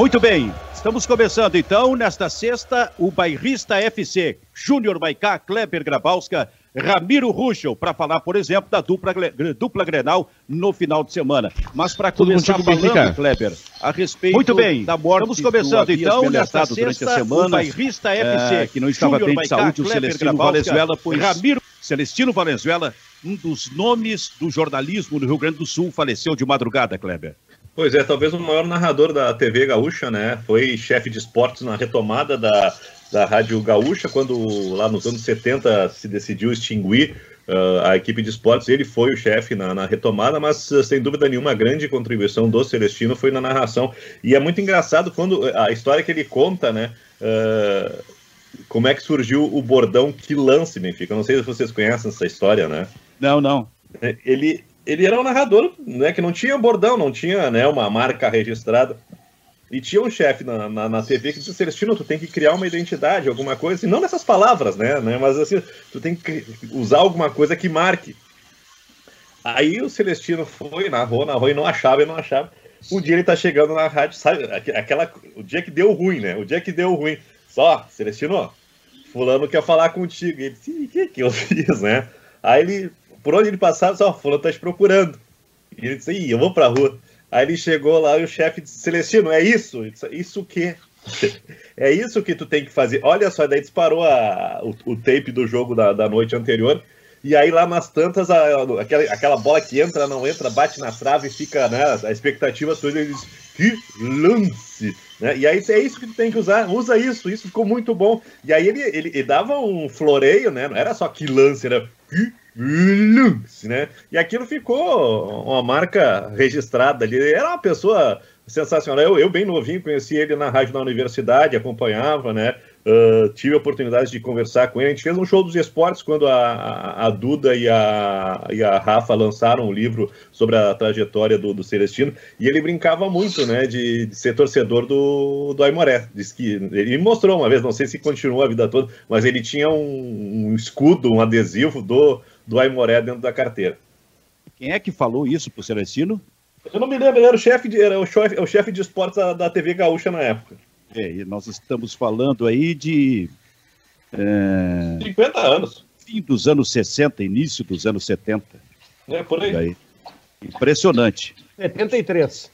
Muito bem, estamos começando então nesta sexta o Bairrista FC, Júnior Maicá, Kleber Grabowska, Ramiro Ruschel, para falar, por exemplo, da dupla, dupla Grenal no final de semana. Mas para começar falando, bem, Kleber, a respeito Muito bem. da morte Estamos começando então nesta sexta, durante a semana, o Bairrista FC, é, que não estava Júnior bem de Maicá, saúde, Kleber o Celestino Grabowska, Valenzuela, pois Ramiro Celestino Valenzuela, um dos nomes do jornalismo no Rio Grande do Sul, faleceu de madrugada, Kleber. Pois é, talvez o maior narrador da TV gaúcha, né? Foi chefe de esportes na retomada da, da Rádio Gaúcha, quando lá nos anos 70 se decidiu extinguir uh, a equipe de esportes. Ele foi o chefe na, na, retomada, mas uh, sem dúvida nenhuma a grande contribuição do Celestino foi na narração. E é muito engraçado quando a história que ele conta, né? Uh, como é que surgiu o bordão que lance, Benfica? Eu não sei se vocês conhecem essa história, né? Não, não. Ele, ele era um narrador né, que não tinha bordão, não tinha né, uma marca registrada. E tinha um chefe na, na, na, TV que disse, Celestino, tu tem que criar uma identidade, alguma coisa, e não nessas palavras, né, né? Mas assim, tu tem que usar alguma coisa que marque. Aí o Celestino foi, narrou, narrou e não achava, e não achava. Um dia ele tá chegando na rádio, sabe, aquela, o dia que deu ruim, né? O dia que deu ruim. Só, Celestino, fulano quer falar contigo. E ele disse, o que que eu fiz, né? Aí ele, por onde ele passava, só, fulano tá te procurando. E ele disse, Ih, eu vou pra rua. Aí ele chegou lá e o chefe disse, Celestino, é isso? Disse, isso o quê? é isso que tu tem que fazer. Olha só, daí disparou a, o, o tape do jogo da, da noite anterior. E aí lá nas tantas, a, aquela, aquela bola que entra, não entra, bate na trave e fica, né? A expectativa toda, ele diz, que lance! Né? E aí é isso que tu tem que usar, usa isso, isso ficou muito bom. E aí ele, ele, ele dava um floreio, né? Não era só que lance, era que lance, né? E aquilo ficou uma marca registrada ali. Era uma pessoa sensacional. Eu, eu bem novinho, conheci ele na rádio da universidade, acompanhava, né? Uh, tive a oportunidade de conversar com ele. A gente fez um show dos esportes quando a, a, Duda e a, e a Rafa lançaram um livro sobre a trajetória do, do Celestino. E ele brincava muito, né, de, de ser torcedor do, do Aimoré. Diz que ele mostrou uma vez, não sei se continuou a vida toda, mas ele tinha um, um escudo, um adesivo do, do Aimoré dentro da carteira. Quem é que falou isso pro Celestino? Eu não me lembro, ele era o chefe de, era o chefe, o chefe de esportes da, da TV Gaúcha na época. É, e nós estamos falando aí de. É, 50 anos. Fim dos anos 60, início dos anos 70. É, por aí. aí. Impressionante. 73.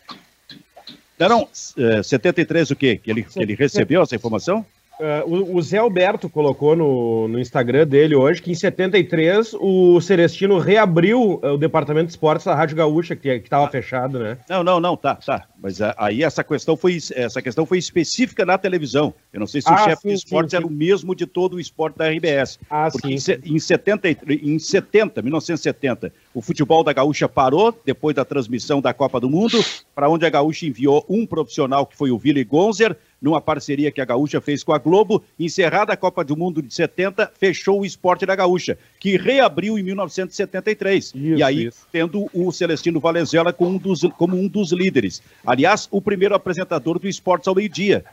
Não, não, é, 73 o quê? Que ele, que ele recebeu essa informação? Uh, o, Zé Alberto colocou no, no Instagram dele hoje que em 73 o Celestino reabriu uh, o departamento de esportes da Rádio Gaúcha, que estava ah. fechado, né? Não, não, não, tá, tá. Mas uh, aí essa questão, foi, essa questão foi específica na televisão. Eu não sei se ah, o chefe sim, de esportes sim, sim. era o mesmo de todo o esporte da RBS. Ah, porque sim. Em, em, 70, em 70, 1970, o futebol da Gaúcha parou depois da transmissão da Copa do Mundo, para onde a Gaúcha enviou um profissional que foi o Willy Gonzer numa parceria que a Gaúcha fez com a Globo. Encerrada a Copa do Mundo de 70, fechou o esporte da Gaúcha, que reabriu em 1973. Isso, e aí, isso. tendo o Celestino Valenzuela como um, dos, como um dos líderes. Aliás, o primeiro apresentador do Esportes ao meio-dia.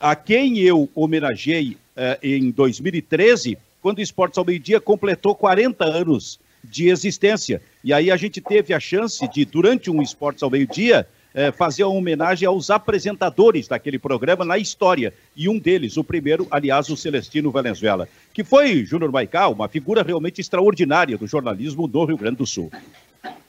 A quem eu homenageei eh, em 2013, quando o Esportes ao meio-dia completou 40 anos de existência. E aí a gente teve a chance de, durante um Esportes ao meio-dia, é, fazer uma homenagem aos apresentadores daquele programa na história. E um deles, o primeiro, aliás, o Celestino Valenzuela, que foi, Júnior Maical, uma figura realmente extraordinária do jornalismo do Rio Grande do Sul.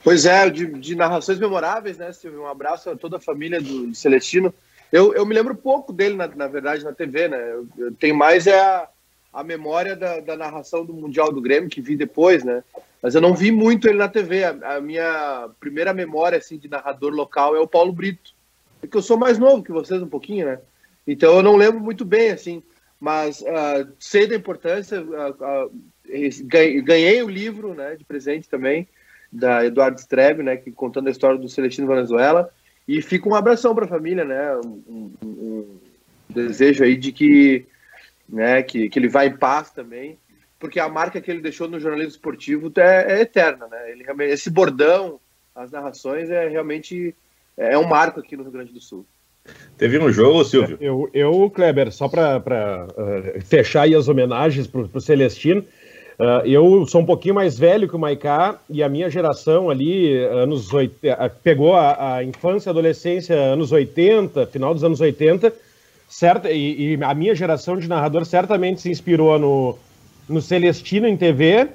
Pois é, de, de narrações memoráveis, né, Silvio? Um abraço a toda a família do, do Celestino. Eu, eu me lembro pouco dele, na, na verdade, na TV, né? Eu, eu tenho mais é a, a memória da, da narração do Mundial do Grêmio, que vi depois, né? Mas eu não vi muito ele na TV. A, a minha primeira memória assim de narrador local é o Paulo Brito. Porque eu sou mais novo que vocês um pouquinho, né? Então eu não lembro muito bem assim, mas uh, sei da importância. Uh, uh, ganhei o livro, né, de presente também da Eduardo Strebe, né, que contando a história do Celestino Venezuela. E fica um abração para a família, né? Um, um, um, desejo aí de que, né, que, que ele vá em paz também porque a marca que ele deixou no jornalismo esportivo é, é eterna, né? Ele, esse bordão, as narrações, é realmente é um marco aqui no Rio Grande do Sul. Teve um jogo, Silvio? Eu, eu Kleber, só para uh, fechar aí as homenagens para o Celestino, Uh, eu sou um pouquinho mais velho que o Maiká e a minha geração ali, anos 80, pegou a, a, infância e adolescência anos 80, final dos anos 80, certo? E, e, a minha geração de narrador certamente se inspirou no, no Celestino em TV,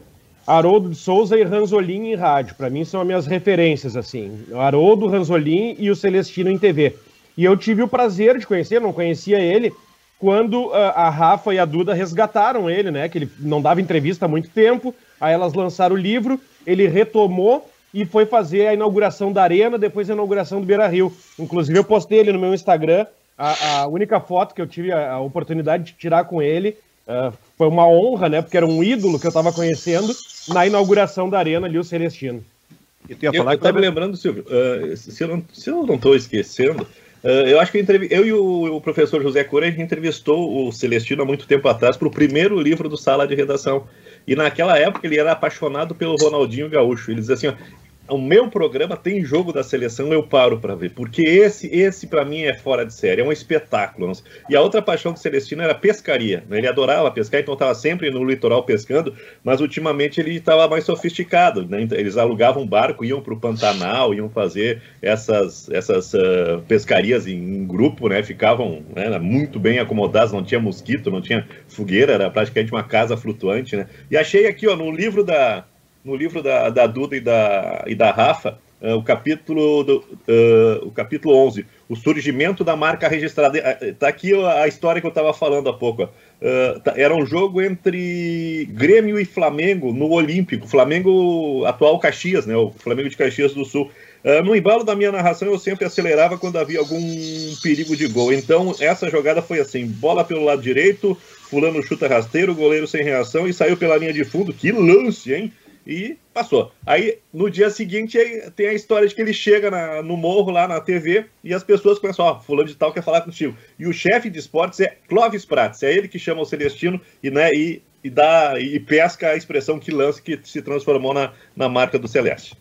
Haroldo de Souza e Ranzolin em rádio. Para mim são as minhas referências, assim. Haroldo, Ranzolin e o Celestino em TV. E eu tive o prazer de conhecer, não conhecia ele, quando uh, a Rafa e a Duda resgataram ele, né? Que ele não dava entrevista há muito tempo. Aí elas lançaram o livro, ele retomou e foi fazer a inauguração da Arena, depois a inauguração do Beira Rio. Inclusive, eu postei ele no meu Instagram. A, a única foto que eu tive a, a oportunidade de tirar com ele uh, foi uma honra, né? Porque era um ídolo que eu estava conhecendo na inauguração da Arena ali, o Celestino. Eu, eu, estava lembrando, Silvio, uh, se, eu não, se eu não estou esquecendo, Uh, eu acho que eu, eu e o, o, professor José Cura, a gente entrevistou o Celestino há muito tempo atrás para o primeiro livro do Sala de Redação. E naquela época ele era apaixonado pelo Ronaldinho Gaúcho. Ele dizia assim: ó, o meu programa tem jogo da seleção, eu paro para ver, porque esse, esse para mim é fora de série, é um espetáculo. E a outra paixão do Celestino era pescaria. Né? Ele adorava pescar, então estava sempre no litoral pescando, mas ultimamente ele estava mais sofisticado. Né? Então, eles alugavam um barco, iam para o Pantanal, iam fazer essas, essas uh, pescarias em, em, grupo, né? ficavam né, muito bem acomodados, não tinha mosquito, não tinha fogueira, era praticamente uma casa flutuante. Né? E achei aqui ó, no livro da no livro da, da Duda e da, e da Rafa, uh, o, capítulo do, uh, o capítulo 11, o surgimento da marca registrada. Está eh, aqui a história que eu estava falando há pouco. Uh, era um jogo entre Grêmio e Flamengo no Olímpico. Flamengo, atual Caxias, né? O Flamengo de Caxias do Sul. No embalo da minha narração, eu sempre acelerava quando havia algum perigo de gol. Então, essa jogada foi assim: bola pelo lado direito, Fulano chuta rasteiro, goleiro sem reação e saiu pela linha de fundo. Que lance, hein? E passou. Aí no dia seguinte tem a história de que ele chega na, no morro lá na TV e as pessoas começam, ó, fulano de tal quer falar contigo. E o chefe de esportes é Clóvis Prates, é ele que chama o Celestino e, né, e, e dá e pesca a expressão que lança que se transformou na, na marca do Celeste.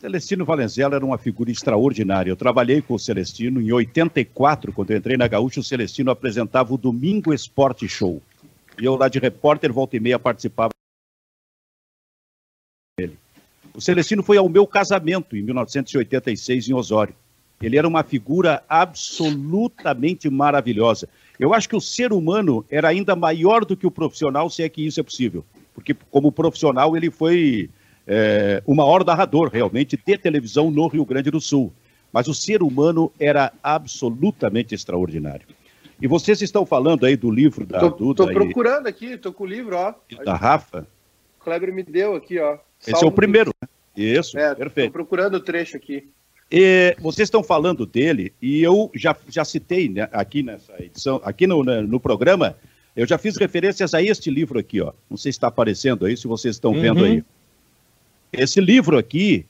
Celestino Valenzuela era uma figura extraordinária. Eu trabalhei com o Celestino em 84, quando eu entrei na Gaúcha, o Celestino apresentava o Domingo Esporte Show. E eu lá de repórter, volta e meia, participava o Celestino foi ao meu casamento em 1986 em Osório. Ele era uma figura absolutamente maravilhosa. Eu acho que o ser humano era ainda maior do que o profissional, se é que isso é possível. Porque, como profissional, ele foi é, o maior narrador, realmente, de televisão no Rio Grande do Sul. Mas o ser humano era absolutamente extraordinário. E vocês estão falando aí do livro da. Estou procurando aqui, estou com o livro, ó. Da Rafa? O Kleber me deu aqui, ó. Esse é o primeiro, né? Isso, é, perfeito. Estou procurando o trecho aqui. E vocês estão falando dele, e eu já, já citei né, aqui nessa edição, aqui no, né, no programa, eu já fiz referências a este livro aqui, ó. Não sei se está aparecendo aí, se vocês estão uhum. vendo aí. Esse livro aqui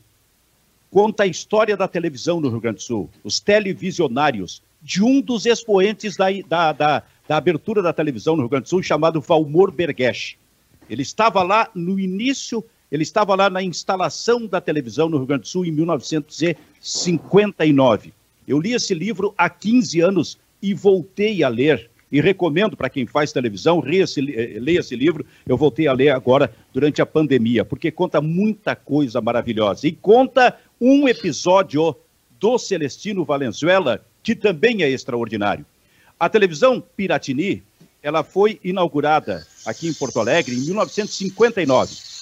conta a história da televisão no Rio Grande do Sul, os televisionários, de um dos expoentes da, da, da, da abertura da televisão no Rio Grande do Sul, chamado Valmor Bergesch. Ele estava lá no início ele estava lá na instalação da televisão no Rio Grande do Sul em 1959. Eu li esse livro há 15 anos e voltei a ler. E recomendo para quem faz televisão, leia esse, eh, leia esse livro. Eu voltei a ler agora durante a pandemia, porque conta muita coisa maravilhosa. E conta um episódio do Celestino Valenzuela, que também é extraordinário. A televisão Piratini, ela foi inaugurada aqui em Porto Alegre em 1959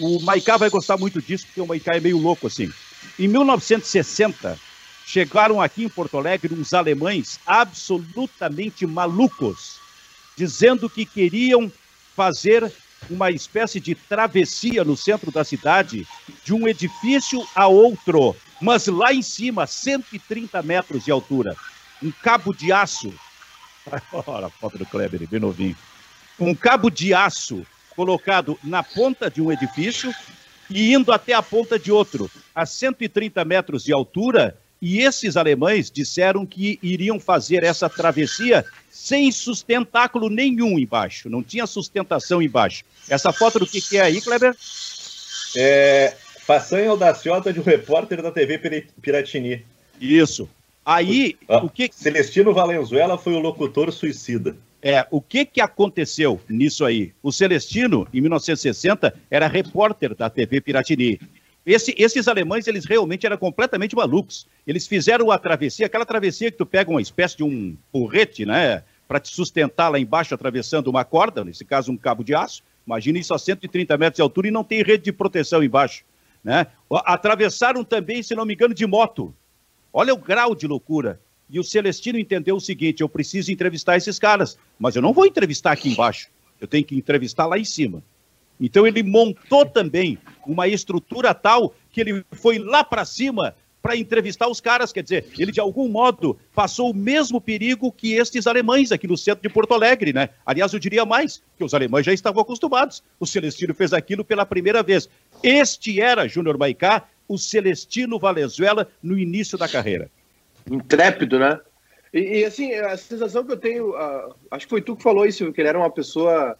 o Maicá vai gostar muito disso, porque o Maicá é meio louco assim. Em 1960, chegaram aqui em Porto Alegre uns alemães absolutamente malucos, dizendo que queriam fazer uma espécie de travessia no centro da cidade, de um edifício a outro, mas lá em cima, 130 metros de altura. Um cabo de aço. Olha a foto do Kleber, bem novinho. Um cabo de aço colocado na ponta de um edifício e indo até a ponta de outro, a 130 metros de altura, e esses alemães disseram que iriam fazer essa travessia sem sustentáculo nenhum embaixo, não tinha sustentação embaixo. Essa foto do que, que é aí, Kleber? É façanha audaciosa de um repórter da TV Piratini. Isso. Aí, o, o que... Celestino Valenzuela foi o locutor suicida. É, o que, que aconteceu nisso aí? O Celestino, em 1960, era repórter da TV Piratini. Esse, esses alemães, eles realmente eram completamente malucos. Eles fizeram a travessia, aquela travessia que tu pega uma espécie de um porrete, né? Para te sustentar lá embaixo, atravessando uma corda, nesse caso um cabo de aço. Imagina isso a 130 metros de altura e não tem rede de proteção embaixo. Né? Atravessaram também, se não me engano, de moto. Olha o grau de loucura. E o Celestino entendeu o seguinte: eu preciso entrevistar esses caras, mas eu não vou entrevistar aqui embaixo, eu tenho que entrevistar lá em cima. Então ele montou também uma estrutura tal que ele foi lá para cima para entrevistar os caras, quer dizer, ele de algum modo passou o mesmo perigo que estes alemães aqui no centro de Porto Alegre, né? Aliás, eu diria mais, que os alemães já estavam acostumados. O Celestino fez aquilo pela primeira vez. Este era, Júnior Maicá, o Celestino Valenzuela no início da carreira. Intrépido, né? E, e assim, a sensação que eu tenho, uh, acho que foi tu que falou isso, que ele era uma pessoa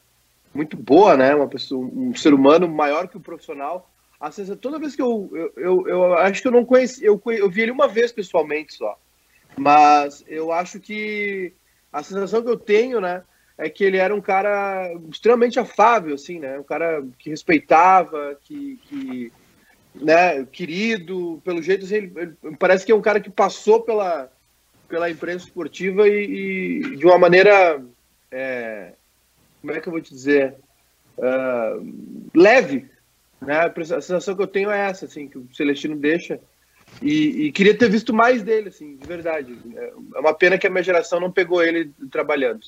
muito boa, né? Uma pessoa, um ser humano maior que o profissional. A sensação, toda vez que eu, eu, eu, eu acho que eu não conheci, eu, eu vi ele uma vez pessoalmente só, mas eu acho que a sensação que eu tenho, né, é que ele era um cara extremamente afável, assim, né? Um cara que respeitava, que, que né, querido, pelo jeito, assim, ele, ele, parece que é um cara que passou pela, pela imprensa esportiva e, e de uma maneira é, como é que eu vou te dizer, uh, leve. Né? A sensação que eu tenho é essa, assim, que o Celestino deixa. E, e, queria ter visto mais dele, assim, de verdade. É uma pena que a minha geração não pegou ele trabalhando.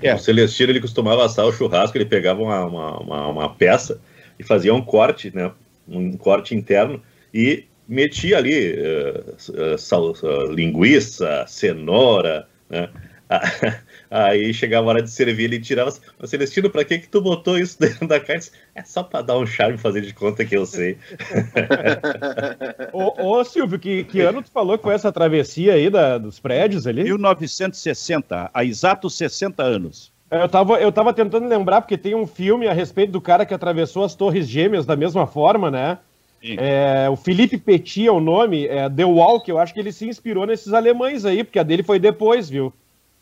É. O Celestino ele costumava assar o churrasco, ele pegava uma, uma, uma, uma peça e fazia um corte, né? Um corte interno e metia ali uh, sal, uh, linguiça, cenoura, né? Aí chegava a hora de servir, ele tirava. Mas Celestino, pra que que tu botou isso dentro da carne? É só pra dar um charme fazer de conta que eu sei. ô, ô, Silvio, que, que ano tu falou foi essa travessia aí da, dos prédios ali? 1960, há exatos 60 anos. Eu tava, eu tava tentando lembrar, porque tem um filme a respeito do cara que atravessou as Torres Gêmeas da mesma forma, né? É, o Felipe Petit é o nome, é, The Walk, eu acho que ele se inspirou nesses alemães aí, porque a dele foi depois, viu?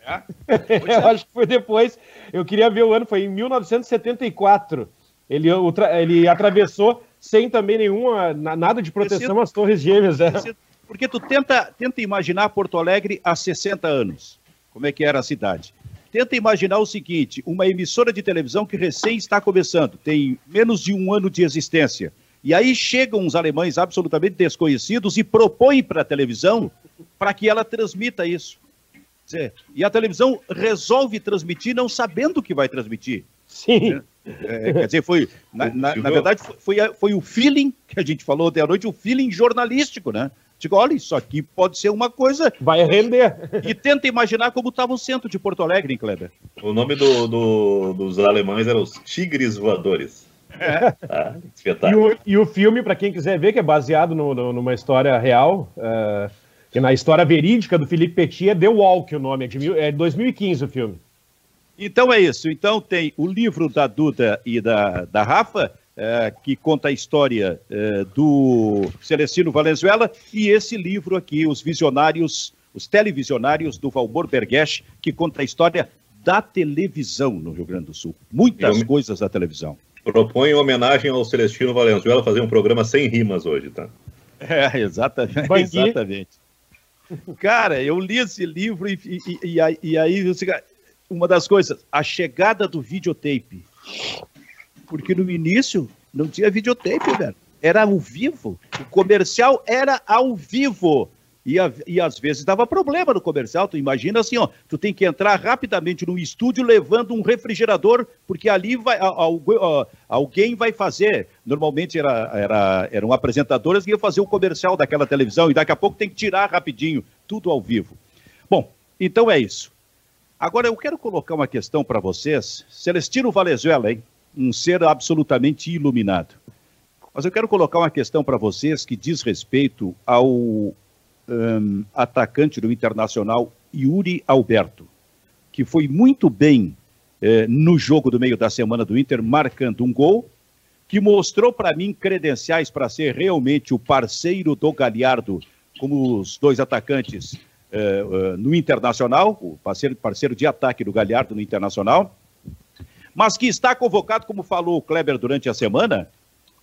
É? eu acho que foi depois. Eu queria ver o ano, foi em 1974. Ele, ele atravessou sem também nenhuma, nada de proteção às Torres Gêmeas. É. Porque tu tenta, tenta imaginar Porto Alegre há 60 anos, como é que era a cidade. Tenta imaginar o seguinte: uma emissora de televisão que recém está começando, tem menos de um ano de existência. E aí chegam uns alemães absolutamente desconhecidos e propõem para a televisão para que ela transmita isso dizer, e a televisão resolve transmitir não sabendo o que vai transmitir. Sim. É, é, quer dizer, foi, na, na, na, verdade, foi, foi o feeling que a gente falou ontem à noite, o feeling jornalístico, né? Digo, olha, isso aqui pode ser uma coisa. Vai render. E tenta imaginar como estava o centro de Porto Alegre, hein, Kleber? O nome do, do, dos alemães era os Tigres Voadores. É. Ah, e, o, e, o, filme, para quem quiser ver, que é baseado no, no, numa história real, uh, que na história verídica do Felipe Petit é The Walk o nome, é de, mil, é 2015 o filme. Então é isso. Então tem o livro da Duda e da, da Rafa, é, que conta a história é, do Celestino Valenzuela, e esse livro aqui, Os Visionários, os Televisionários do Valmor Bergesch, que conta a história da televisão no Rio Grande do Sul. Muitas Eu coisas da televisão. Propõe em homenagem ao Celestino Valenzuela fazer um programa sem rimas hoje, tá? É, exatamente. exatamente. Cara, eu li esse livro e, e, e, e aí uma das coisas, a chegada do videotape. Porque no início não tinha videotape, velho. Era ao vivo. O comercial era ao vivo. E, a, e às vezes dava problema no comercial. Tu imagina assim, ó, tu tem que entrar rapidamente no estúdio levando um refrigerador, porque ali vai, alguém vai fazer. Normalmente era, era, eram apresentadoras que iam fazer o comercial daquela televisão e daqui a pouco tem que tirar rapidinho, tudo ao vivo. Bom, então é isso. Agora eu quero colocar uma questão para vocês. Celestino Valenzuela, hein? Um ser absolutamente iluminado. Mas eu quero colocar uma questão para vocês que diz respeito ao um, atacante do Internacional, Yuri Alberto, que foi muito bem eh, no jogo do meio da semana do Inter, marcando um gol, que mostrou para mim credenciais para ser realmente o parceiro do Galhardo, como os dois atacantes eh, eh, no Internacional, o parceiro, parceiro de ataque do Galhardo no Internacional, mas que está convocado, como falou o Kleber durante a semana,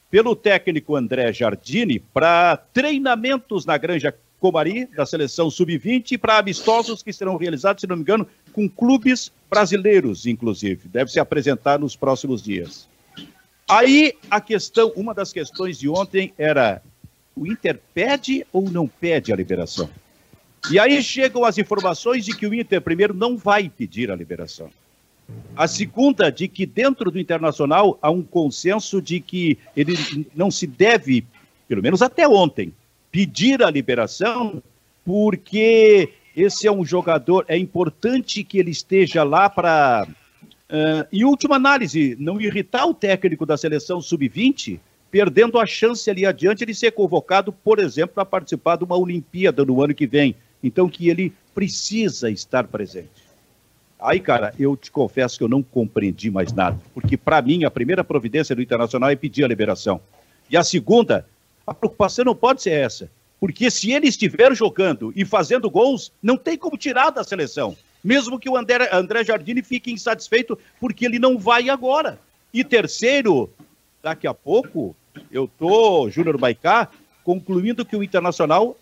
pelo técnico André Jardini para treinamentos na Granja Comari, da seleção sub-20, para amistosos que serão realizados, se não me engano, com clubes brasileiros, inclusive. Deve se apresentar nos próximos dias. Aí a questão, uma das questões de ontem era: o Inter pede ou não pede a liberação? E aí chegam as informações de que o Inter, primeiro, não vai pedir a liberação. A segunda, de que dentro do Internacional há um consenso de que ele não se deve, pelo menos até ontem, pedir a liberação, porque esse é um jogador, é importante que ele esteja lá para. Uh, em última análise, não irritar o técnico da seleção sub-20, perdendo a chance ali adiante de ser convocado, por exemplo, para participar de uma Olimpíada no ano que vem. Então, que ele precisa estar presente. Aí, cara, eu te confesso que eu não compreendi mais nada, porque para mim a primeira providência do Internacional é pedir a liberação. E a segunda a preocupação não pode ser essa. Porque se ele estiver jogando e fazendo gols, não tem como tirar da seleção. Mesmo que o André, André Jardine fique insatisfeito, porque ele não vai agora. E terceiro, daqui a pouco, eu tô, Júnior Baicá, concluindo que o Internacional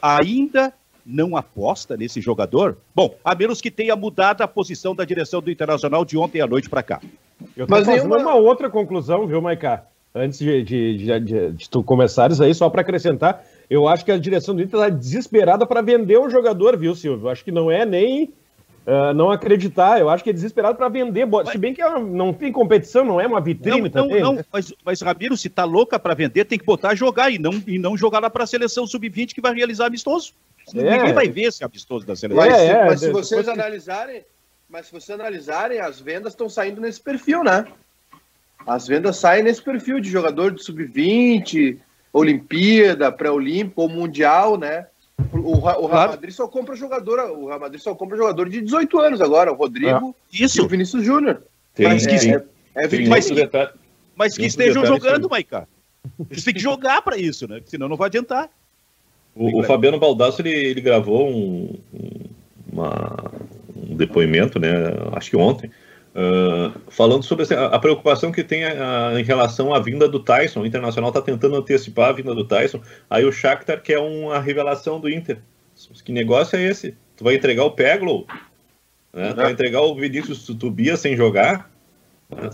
ainda não aposta nesse jogador? Bom, a menos que tenha mudado a posição da direção do Internacional de ontem à noite para cá. Eu tô Mas fazendo uma... uma outra conclusão, viu, Maicá? antes de, de, de, de, de tu começares aí, só para acrescentar, eu acho que a direção do Inter está desesperada para vender o jogador, viu, Silvio? Acho que não é nem uh, não acreditar, eu acho que é desesperado para vender. Mas... Se bem que é não tem competição, não é uma vitrine não, também. Não, né? mas, mas Ramiro, se tá louca para vender, tem que botar a jogar e não, e não jogar lá para a seleção sub-20 que vai realizar amistoso. É. Ninguém vai ver esse amistoso da seleção. Mas, é, mas se vocês analisarem, mas se vocês analisarem, as vendas estão saindo nesse perfil, né? As vendas saem nesse perfil de jogador de sub-20, Olimpíada, pré-olímpico ou mundial, né? O, o, o Real Madrid só compra jogador, o Real Madrid só compra jogador de 18 anos agora, o Rodrigo é. Isso. e o Vinícius Júnior. Mas que, é, é, é mas que, mas que estejam jogando, Maica. Eles têm que jogar para isso, né? Senão não vai adiantar. O, o Fabiano Baldasso ele, ele gravou um, uma, um depoimento, né? Acho que ontem, Uh, falando sobre a, a, preocupação que tem a, a, em relação à vinda do Tyson, o Internacional está tentando antecipar a vinda do Tyson, aí o Shakhtar quer uma revelação do Inter. Que negócio é esse? Tu vai entregar o Peglow? Né? Tu vai entregar o Vinícius Tobias sem jogar?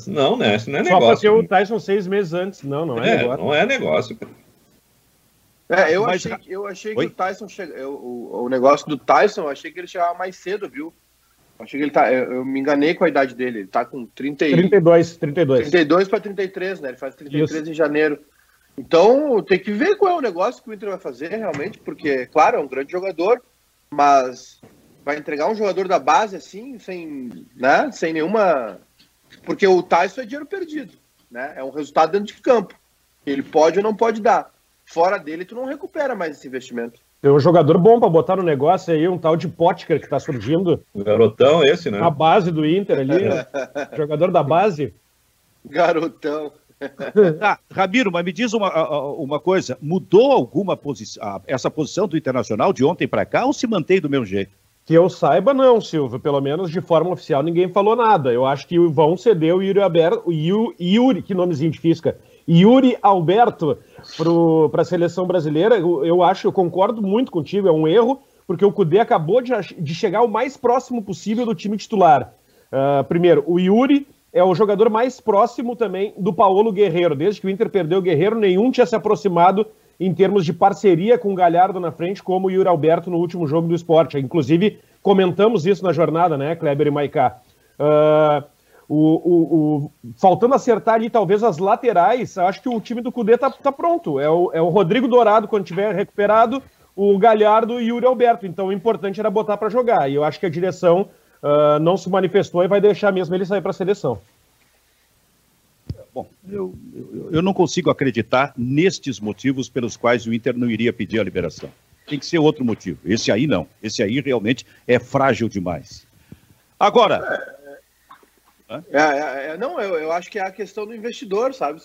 Não, né? Isso não é negócio. Só porque o Tyson seis meses antes. Não, não é, é negócio. Não é negócio, cara. É, eu Mas... achei, eu achei que o Tyson che... o, o negócio do Tyson, eu achei que ele chegava mais cedo, viu? Achei que ele tá. Eu, eu, me enganei com a idade dele. Ele tá com 30 e... 32, 32. 32 para 33, né? Ele faz 33 Isso. em janeiro. Então, tem que ver qual é o negócio que o Inter vai fazer realmente, porque, claro, é um grande jogador, mas vai entregar um jogador da base assim, sem, né? Sem nenhuma. Porque o Tyson é dinheiro perdido, né? É um resultado dentro de campo. Ele pode ou não pode dar. Fora dele, tu não recupera mais esse investimento. Tem um jogador bom para botar no negócio aí, um tal de Potker que está surgindo. Garotão esse, né? A base do Inter ali, jogador da base. Garotão. ah, Ramiro, mas me diz uma, uma coisa: mudou alguma posição, essa posição do Internacional de ontem para cá ou se mantém do mesmo jeito? Que eu saiba, não, Silvio. Pelo menos de forma oficial ninguém falou nada. Eu acho que vão ceder o Yuri Alberto, o Yuri, que nomezinho difícil, cara. Yuri Alberto para a seleção brasileira. Eu, eu, acho, eu concordo muito contigo, é um erro, porque o Cudê acabou de, de chegar o mais próximo possível do time titular. Uh, primeiro, o Yuri é o jogador mais próximo também do Paulo Guerreiro. Desde que o Inter perdeu o Guerreiro, nenhum tinha se aproximado em termos de parceria com o Galhardo na frente, como o Yuri Alberto no último jogo do esporte. Inclusive, comentamos isso na jornada, né, Kleber e Maiká. Uh, o, o, o, faltando acertar ali talvez as laterais, acho que o time do Cudê tá, tá pronto. É o, é o Rodrigo Dourado quando tiver recuperado, o Galhardo e o Yuri Alberto. Então o importante era botar para jogar. E eu acho que a direção uh, não se manifestou e vai deixar mesmo ele sair para a seleção. Bom, eu, eu, eu não consigo acreditar nestes motivos pelos quais o Inter não iria pedir a liberação. Tem que ser outro motivo. Esse aí não. Esse aí realmente é frágil demais. Agora, é, é, é, não, eu, eu acho que é a questão do investidor, sabe?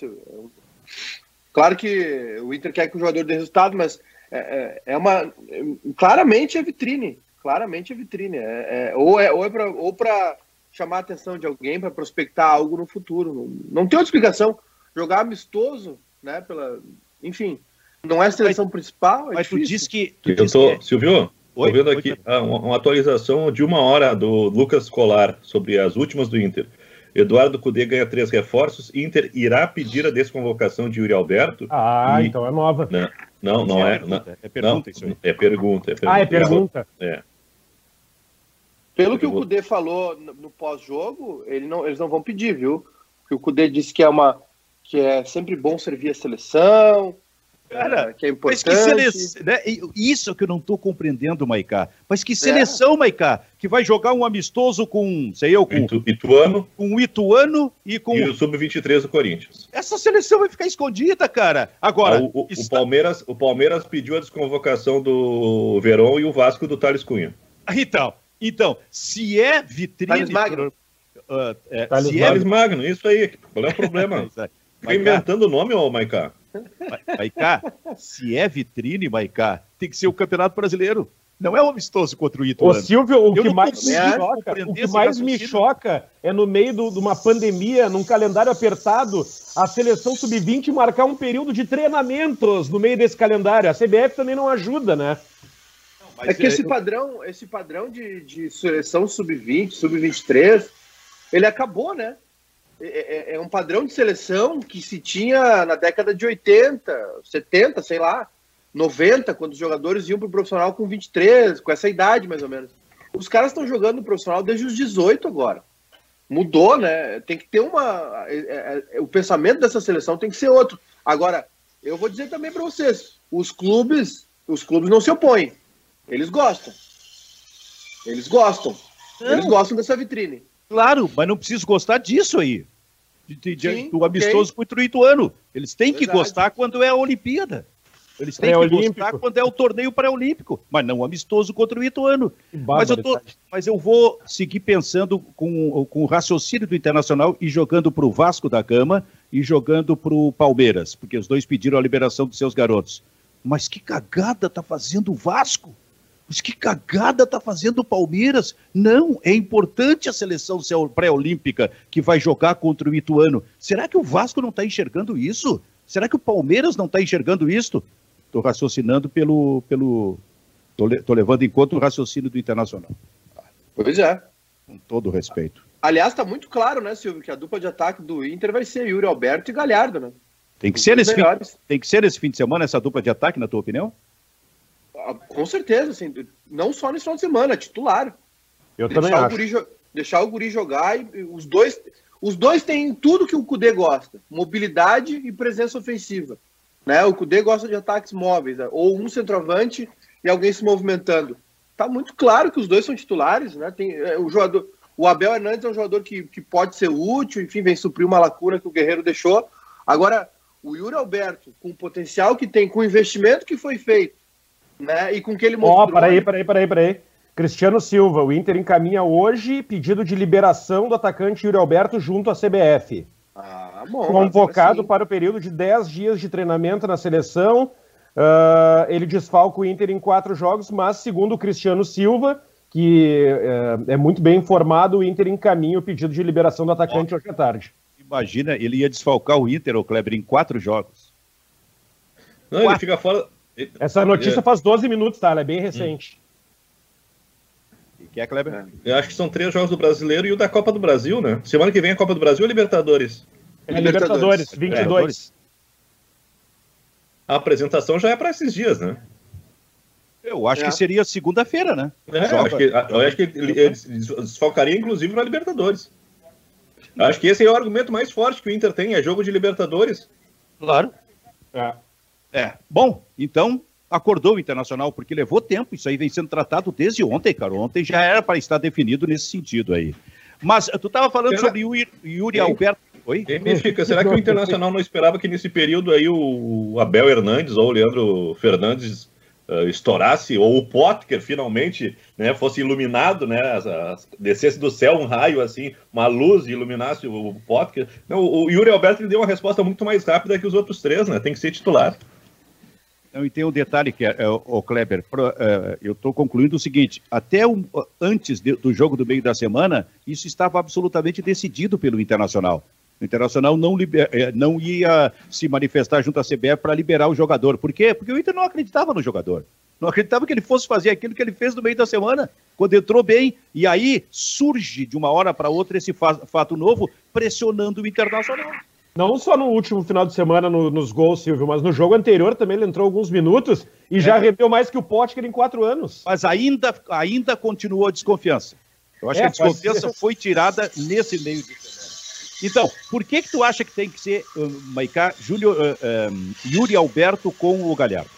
Claro que o Inter quer que o jogador dê resultado, mas é, é, é uma. Claramente é vitrine. Claramente é vitrine. É, é ou é, ou é para ou chamar a atenção de alguém, para prospectar algo no futuro. Não, não tem outra explicação. Jogar amistoso, né? Pela, enfim, não é a seleção mas, principal. É mas difícil. tu diz que. Tu eu tô, que... Silvio, Oi, tô vendo aqui ah, uma, uma, atualização de uma hora do Lucas Colar sobre as últimas do Inter. Eduardo Cudê ganha três reforços. Inter irá pedir a desconvocação de Yuri Alberto. Ah, e... então é nova. Não, não, não é. Não, é pergunta isso aí. É pergunta, é pergunta. Ah, é pergunta. É. Pelo que o Cudê falou no pós-jogo, ele não, eles não vão pedir, viu? Porque o Cudê disse que é uma que é sempre bom servir a seleção, Cara, é, que é importante. Mas que seleção, né? Isso que eu não estou compreendendo, Maicá. Mas que seleção, é. Maicá, que vai jogar um amistoso com, sei eu, com Itu, Ituano, com o Ituano e com e o sub-23 do Corinthians. Essa seleção vai ficar escondida, cara. Agora, ah, o, o, está... o, Palmeiras, o Palmeiras pediu a desconvocação do Verón e o Vasco do Thales Cunha. Então, então, se é vitrine. Thales Magno. Uh, é, Thales, se é Thales é... Magno, isso aí. Qual é o problema? Fica inventando o nome, ô Maicá. Maicá, se é vitrine, Maicá, tem que ser o Campeonato Brasileiro. Não é um amistoso contra o Ituano. Ô, Silvio, o que mais, me choca, o que mais me choca é no meio do, de uma pandemia, num calendário apertado, a seleção sub-20 marcar um período de treinamentos no meio desse calendário. A CBF também não ajuda, né? Não, é que é... esse padrão, esse padrão de, de seleção sub-20, sub-23, ele acabou, né? É, é, é, um padrão de seleção que se tinha na década de 80, 70, sei lá, 90, quando os jogadores iam para o profissional com 23, com essa idade mais ou menos. Os caras estão jogando no profissional desde os 18 agora. Mudou, né? Tem que ter uma. É, é, é, o pensamento dessa seleção tem que ser outro. Agora, eu vou dizer também para vocês: os clubes, os clubes não se opõem. Eles gostam. Eles gostam. Não. Eles gostam dessa vitrine. Claro, mas não preciso gostar disso aí de, de, Sim, do amistoso okay. contra o Ituano. Eles têm Verdade. que gostar quando é a Olimpíada. Eles têm que gostar quando é o torneio pré-olímpico, mas não amistoso contra o Ituano. Mas eu, tô, mas eu vou seguir pensando com, com o raciocínio do Internacional e jogando para o Vasco da Gama e jogando para o Palmeiras, porque os dois pediram a liberação dos seus garotos. Mas que cagada tá fazendo o Vasco? Mas que cagada tá fazendo o Palmeiras? Não, é importante a seleção pré-olímpica que vai jogar contra o Ituano. Será que o Vasco não está enxergando isso? Será que o Palmeiras não está enxergando isso? Estou raciocinando pelo. pelo tô, tô, levando em conta o raciocínio do Internacional. Pois é. Com todo respeito. Aliás, está muito claro, né, Silvio, que a dupla de ataque do Inter vai ser Yuri Alberto e Galhardo, né? Tem que, ser nesse fim, tem que ser nesse fim de semana essa dupla de ataque, na tua opinião? Ah, com certeza, assim, não só nesse final de semana, titular. Eu deixar também acho. Guri, deixar o Guri jogar e os dois, os dois têm tudo que o Cudê gosta: mobilidade e presença ofensiva. Né? O Cudê gosta de ataques móveis, né? ou um centroavante e alguém se movimentando. Tá muito claro que os dois são titulares, né? Tem, é, o jogador, o Abel Hernandes é um jogador que, que pode ser útil, enfim, vem suprir uma lacuna que o Guerreiro deixou. Agora, o Yuri Alberto, com o potencial que tem, com o investimento que foi feito, né? E com que ele mostrou. Ó, oh, peraí, peraí, peraí, peraí. Cristiano Silva, o Inter encaminha hoje pedido de liberação do atacante Yuri Alberto junto à CBF. Ah, bom. Convocado para o período de 10 dias de treinamento na seleção. Uh, ele desfalca o Inter em quatro jogos, mas segundo o Cristiano Silva, que uh, é muito bem informado, o Inter encaminha o pedido de liberação do atacante oh. hoje à tarde. Imagina, ele ia desfalcar o Inter, o Kleber, em quatro jogos. Não, quatro. ele fica fora, essa notícia faz 12 minutos, tá? Ela é bem recente. Hum. que é, Kleber? É. Eu acho que são três jogos do brasileiro e o da Copa do Brasil, né? Semana que vem é a Copa do Brasil ou Libertadores? É Libertadores, 22. É. A apresentação já é para esses dias, né? Eu acho é. que seria segunda-feira, né? É, eu acho que, eu acho que desfalcaria, inclusive, na Libertadores. Acho que esse é o argumento mais forte que o Inter tem, é jogo de Libertadores. Claro. É. É. Bom, então acordou o Internacional, porque levou tempo, isso aí vem sendo tratado desde ontem, cara. Ontem já era para estar definido nesse sentido aí. Mas tu estava falando será... sobre Yuri, Yuri Alberto. Oi? Fica, será que o Internacional não esperava que nesse período aí o Abel Hernandes ou o Leandro Fernandes uh, estourasse, ou o Potker finalmente né, fosse iluminado, né, descesse do céu um raio assim, uma luz e iluminasse o, o Potker? Não, o, o Yuri Alberto ele deu uma resposta muito mais rápida que os outros três, né? Tem que ser titular. Não, e tem um detalhe que é, é o Kleber, pro, é, eu estou concluindo o seguinte: até um, antes do jogo do meio da semana, isso estava absolutamente decidido pelo Internacional. O Internacional não, liber, é, não ia se manifestar junto à CBF para liberar o jogador. Por quê? Porque o Inter não acreditava no jogador. Não acreditava que ele fosse fazer aquilo que ele fez no meio da semana, quando entrou bem. E aí surge de uma hora para outra esse fato novo, pressionando o Internacional. Não só no último final de semana no, nos gols, Silvio, mas no jogo anterior também ele entrou alguns minutos e é. já rendeu mais que o Potker em quatro anos. Mas ainda, ainda continuou a desconfiança. Eu acho é, que a desconfiança foi tirada nesse meio de semana. Então, por que que tu acha que tem que ser, uh, Maicá, Júlio, uh, um, Yuri Alberto com o Galhardo?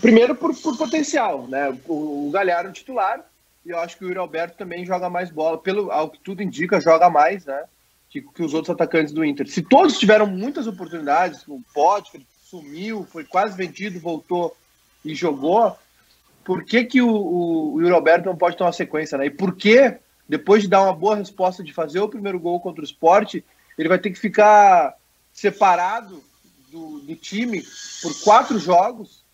Primeiro por, por potencial, né? O, o Galhardo é titular e eu acho que o Yuri Alberto também joga mais bola. Pelo ao que tudo indica, joga mais, né? Que, que os outros atacantes do Inter. Se todos tiveram muitas oportunidades, o Potter sumiu, foi quase vendido, voltou e jogou, por que, que o, o, o Yuri Alberto não pode ter uma sequência, né? E por que, depois de dar uma boa resposta de fazer o primeiro gol contra o esporte, ele vai ter que ficar separado do, do time por quatro jogos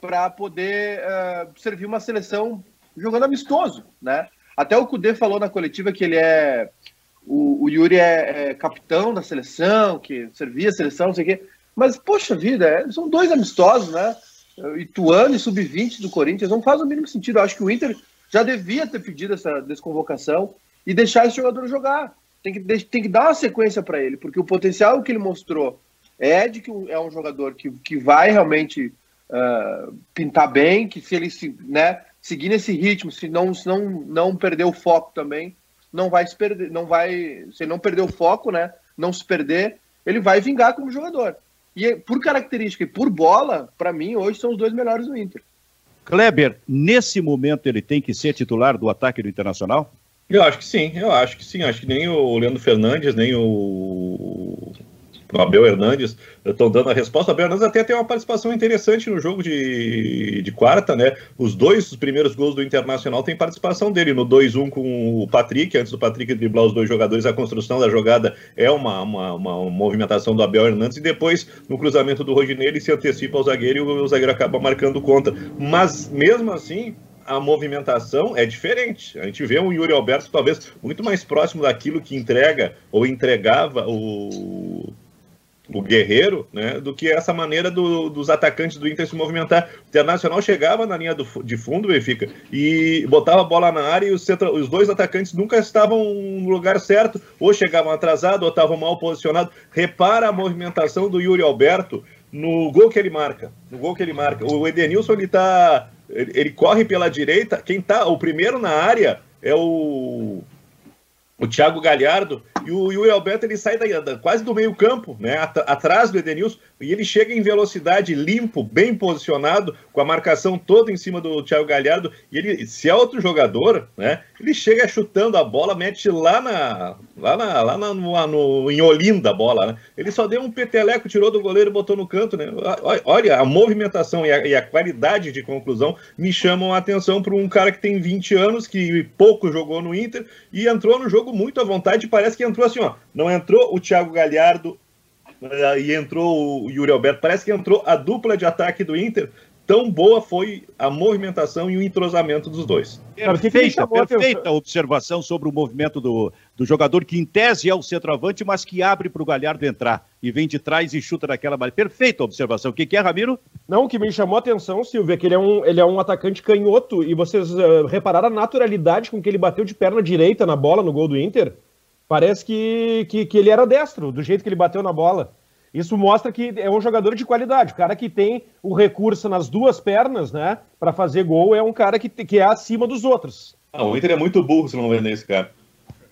para poder uh, servir uma seleção jogando amistoso, né? Até o Cudê falou na coletiva que ele é o, o Yuri é, é, capitão da seleção, que servia a seleção, não sei o quê. Mas, poxa vida, é, são dois amistosos, né? Ituano e Sub-20 do Corinthians não faz o mínimo sentido. Eu acho que o Inter já devia ter pedido essa desconvocação e deixar esse jogador jogar. Tem que, tem que dar uma sequência para ele, porque o potencial que ele mostrou é de que é um jogador que, que vai realmente uh, pintar bem, que se ele se, né, seguir nesse ritmo, se não, se não, não perder o foco também, não vai se perder, não vai, se não perder o foco, né, não se perder, ele vai vingar como jogador. E por característica e por bola, para mim, hoje são os dois melhores do Inter. Kleber, nesse momento ele tem que ser titular do ataque do Internacional? Eu acho que sim, eu acho que sim. Acho que nem o Leandro Fernandes, nem o o Abel Hernandes estão dando a resposta. O Abel Hernandes até tem uma participação interessante no jogo de, de quarta, né? Os dois os primeiros gols do Internacional tem participação dele. No 2-1 com o Patrick, antes do Patrick driblar os dois jogadores, a construção da jogada é uma, uma, uma movimentação do Abel Hernandes, e depois, no cruzamento do Rodinei, ele se antecipa ao zagueiro e o zagueiro acaba marcando conta. Mas, mesmo assim, a movimentação é diferente. A gente vê um Yuri Alberto talvez muito mais próximo daquilo que entrega ou entregava o o guerreiro, né, do que essa maneira do, dos atacantes do Inter se movimentar. O Internacional chegava na linha do, de fundo, Benfica, e botava a bola na área e os, os dois atacantes nunca estavam no lugar certo, ou chegavam atrasados, ou estavam mal posicionados. Repara a movimentação do Yuri Alberto no gol que ele marca. No gol que ele marca. O Edenilson, ele tá. Ele, ele corre pela direita. Quem tá. O primeiro na área é o o Thiago Galhardo e o Yuri Alberto ele sai da, da, quase do meio campo, né, at, atrás do Edenilson, e ele chega em velocidade limpo, bem posicionado, com a marcação toda em cima do Thiago Galhardo, e ele, se é outro jogador, né, ele chega chutando a bola, mete lá na, lá na, lá na, no, no, em Olinda a bola, né, ele só deu um peteleco, tirou do goleiro e botou no canto, né, olha, a movimentação e a, e a qualidade de conclusão me chamam a atenção para um cara que tem 20 anos, que pouco jogou no Inter, e entrou no jogo muito à vontade, parece que entrou assim, ó, não entrou o Thiago Galhardo, e entrou o Yuri Alberto. Parece que entrou a dupla de ataque do Inter. Tão boa foi a movimentação e o entrosamento dos dois. Perfeita, perfeita observação sobre o movimento do, do jogador que, em tese, é o centroavante, mas que abre para o Galhardo entrar e vem de trás e chuta daquela maneira. Perfeita observação. O que, que é, Ramiro? Não, o que me chamou a atenção, Silvio, é que ele é um, ele é um atacante canhoto e vocês uh, repararam a naturalidade com que ele bateu de perna direita na bola no gol do Inter? Parece que, que, que ele era destro, do jeito que ele bateu na bola. Isso mostra que é um jogador de qualidade. O cara que tem o recurso nas duas pernas, né, para fazer gol, é um cara que, que é acima dos outros. Ah, o Inter é muito burro se não vender esse cara.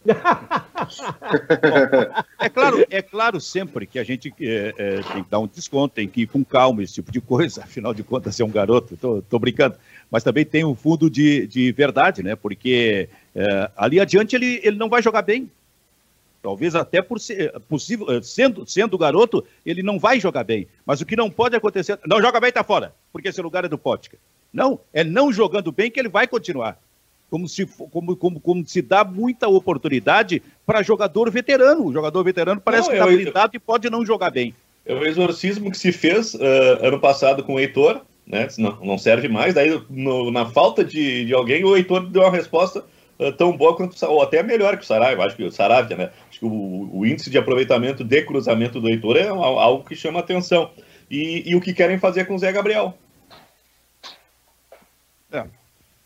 é claro, é claro sempre que a gente é, é, tem que dar um desconto, tem que ir com calma, esse tipo de coisa. Afinal de contas, é um garoto, tô, tô brincando. Mas também tem um fundo de, de verdade, né? Porque é, ali adiante ele, ele não vai jogar bem. Talvez até por ser possível, eh, sendo, sendo garoto, ele não vai jogar bem. Mas o que não pode acontecer, não joga bem, tá fora, porque esse lugar é do Pótica. Não, é não jogando bem que ele vai continuar. Como se, como, como, como se dá muita oportunidade para jogador veterano. O jogador veterano parece não, que está blindado e pode não jogar bem. É o exorcismo que se fez uh, ano passado com o Heitor, né? Não, não serve mais. Daí, no, na falta de, de alguém, o Heitor deu uma resposta tão boa quanto, ou até melhor que o Saravia. Acho que o Saravia, né? Acho que o, o, índice de aproveitamento de cruzamento do Heitor é algo que chama atenção. E, e o que querem fazer com o Zé Gabriel. É.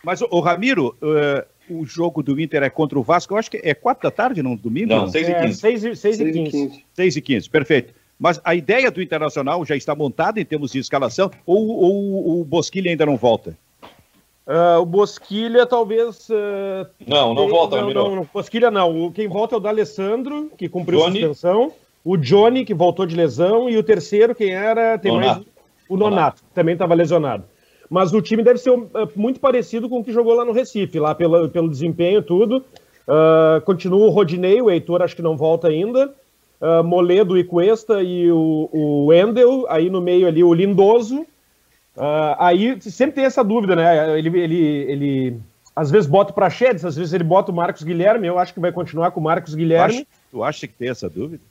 Mas, o Ramiro, uh, o jogo do Inter é contra o Vasco, eu acho que é quatro da tarde, no domingo? Não, seis e é, quinze. Seis e quinze. Seis e quinze, perfeito. Mas a ideia do Internacional já está montada em termos de escalação ou, ou o Bosquilha ainda não volta? Uh, o Bosquilha talvez. Uh, não, não volta, não, não, não, Bosquilha não. Quem volta é o D'Alessandro, que cumpriu Johnny. suspensão. O Johnny, que voltou de lesão. E o terceiro, quem era? Tem Nonato. mais. O Nonato, Nonato. também estava lesionado. Mas o time deve ser uh, muito parecido com o que jogou lá no Recife, lá pelo, pelo desempenho, tudo. Uh, continua o Rodinei, o Heitor acho que não volta ainda Moledo e Cuesta e o, o Wendel, aí no meio ali o Lindoso. Uh, aí sempre tem essa dúvida, né? Ele, ele, ele às vezes bota o Prachedes, às vezes ele bota o Marcos Guilherme. Eu acho que vai continuar com o Marcos Guilherme. Tu acha, tu acha que tem essa dúvida?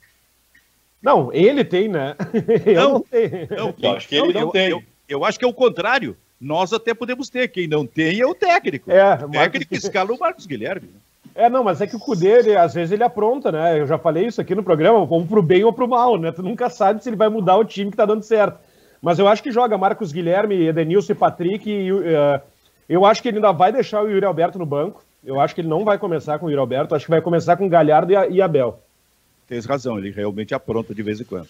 Não, ele tem, né? Não, não, não eu acho que ele não, não tem. Eu, eu, acho que é o contrário. Nós até podemos ter. Quem não tem é o técnico. É, o técnico Marcos... escala o Marcos Guilherme. É, não, mas é que o Cudê, ele, às vezes ele apronta, né? Eu já falei isso aqui no programa, ou pro bem ou pro mal, né? Tu nunca sabe se ele vai mudar o time que tá dando certo. Mas eu acho que joga Marcos Guilherme, Edenilson e Patrick. E, uh, eu acho que ele ainda vai deixar o Yuri Alberto no banco. Eu acho que ele não vai começar com o Yuri Alberto. Acho que vai começar com Galhardo e, e Abel. Tens razão, ele realmente apronta de vez em quando.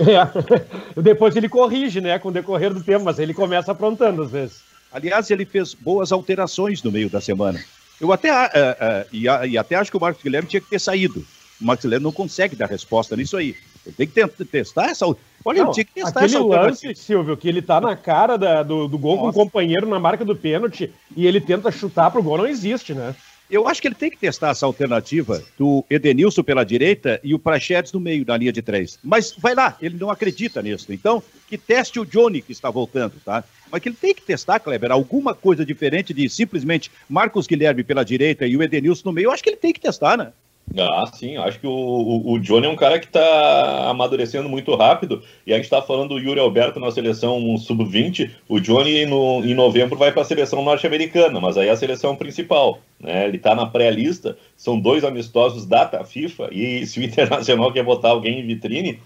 É. Depois ele corrige, né, com o decorrer do tempo, mas ele começa aprontando às vezes. Aliás, ele fez boas alterações no meio da semana. Eu até, uh, uh, e, e, até acho que o Marcos Guilherme tinha que ter saído. O Marcos Guilherme não consegue dar resposta nisso aí. Ele tem que testar essa. Olha, não, ele tinha que testar aquele essa lance, Silvio, que ele tá na cara da, do, do gol Nossa. com o companheiro na marca do pênalti e ele tenta chutar pro gol, não existe, né? Eu acho que ele tem que testar essa alternativa do Edenilson pela direita e o Prachedes no meio da linha de três. Mas vai lá, ele não acredita nisso. Então, que teste o Johnny que está voltando, tá? Mas que ele tem que testar, Kleber, alguma coisa diferente de simplesmente Marcos Guilherme pela direita e o Edenilson no meio. Eu acho que ele tem que testar, né? Ah, sim, acho que o, o, o Johnny é um cara que está amadurecendo muito rápido. E a gente está falando do Yuri Alberto na seleção sub-20. O Johnny no, em novembro vai para a seleção norte-americana, mas aí é a seleção principal. Né? Ele está na pré-lista, são dois amistosos data FIFA. E se o Internacional quer botar alguém em vitrine,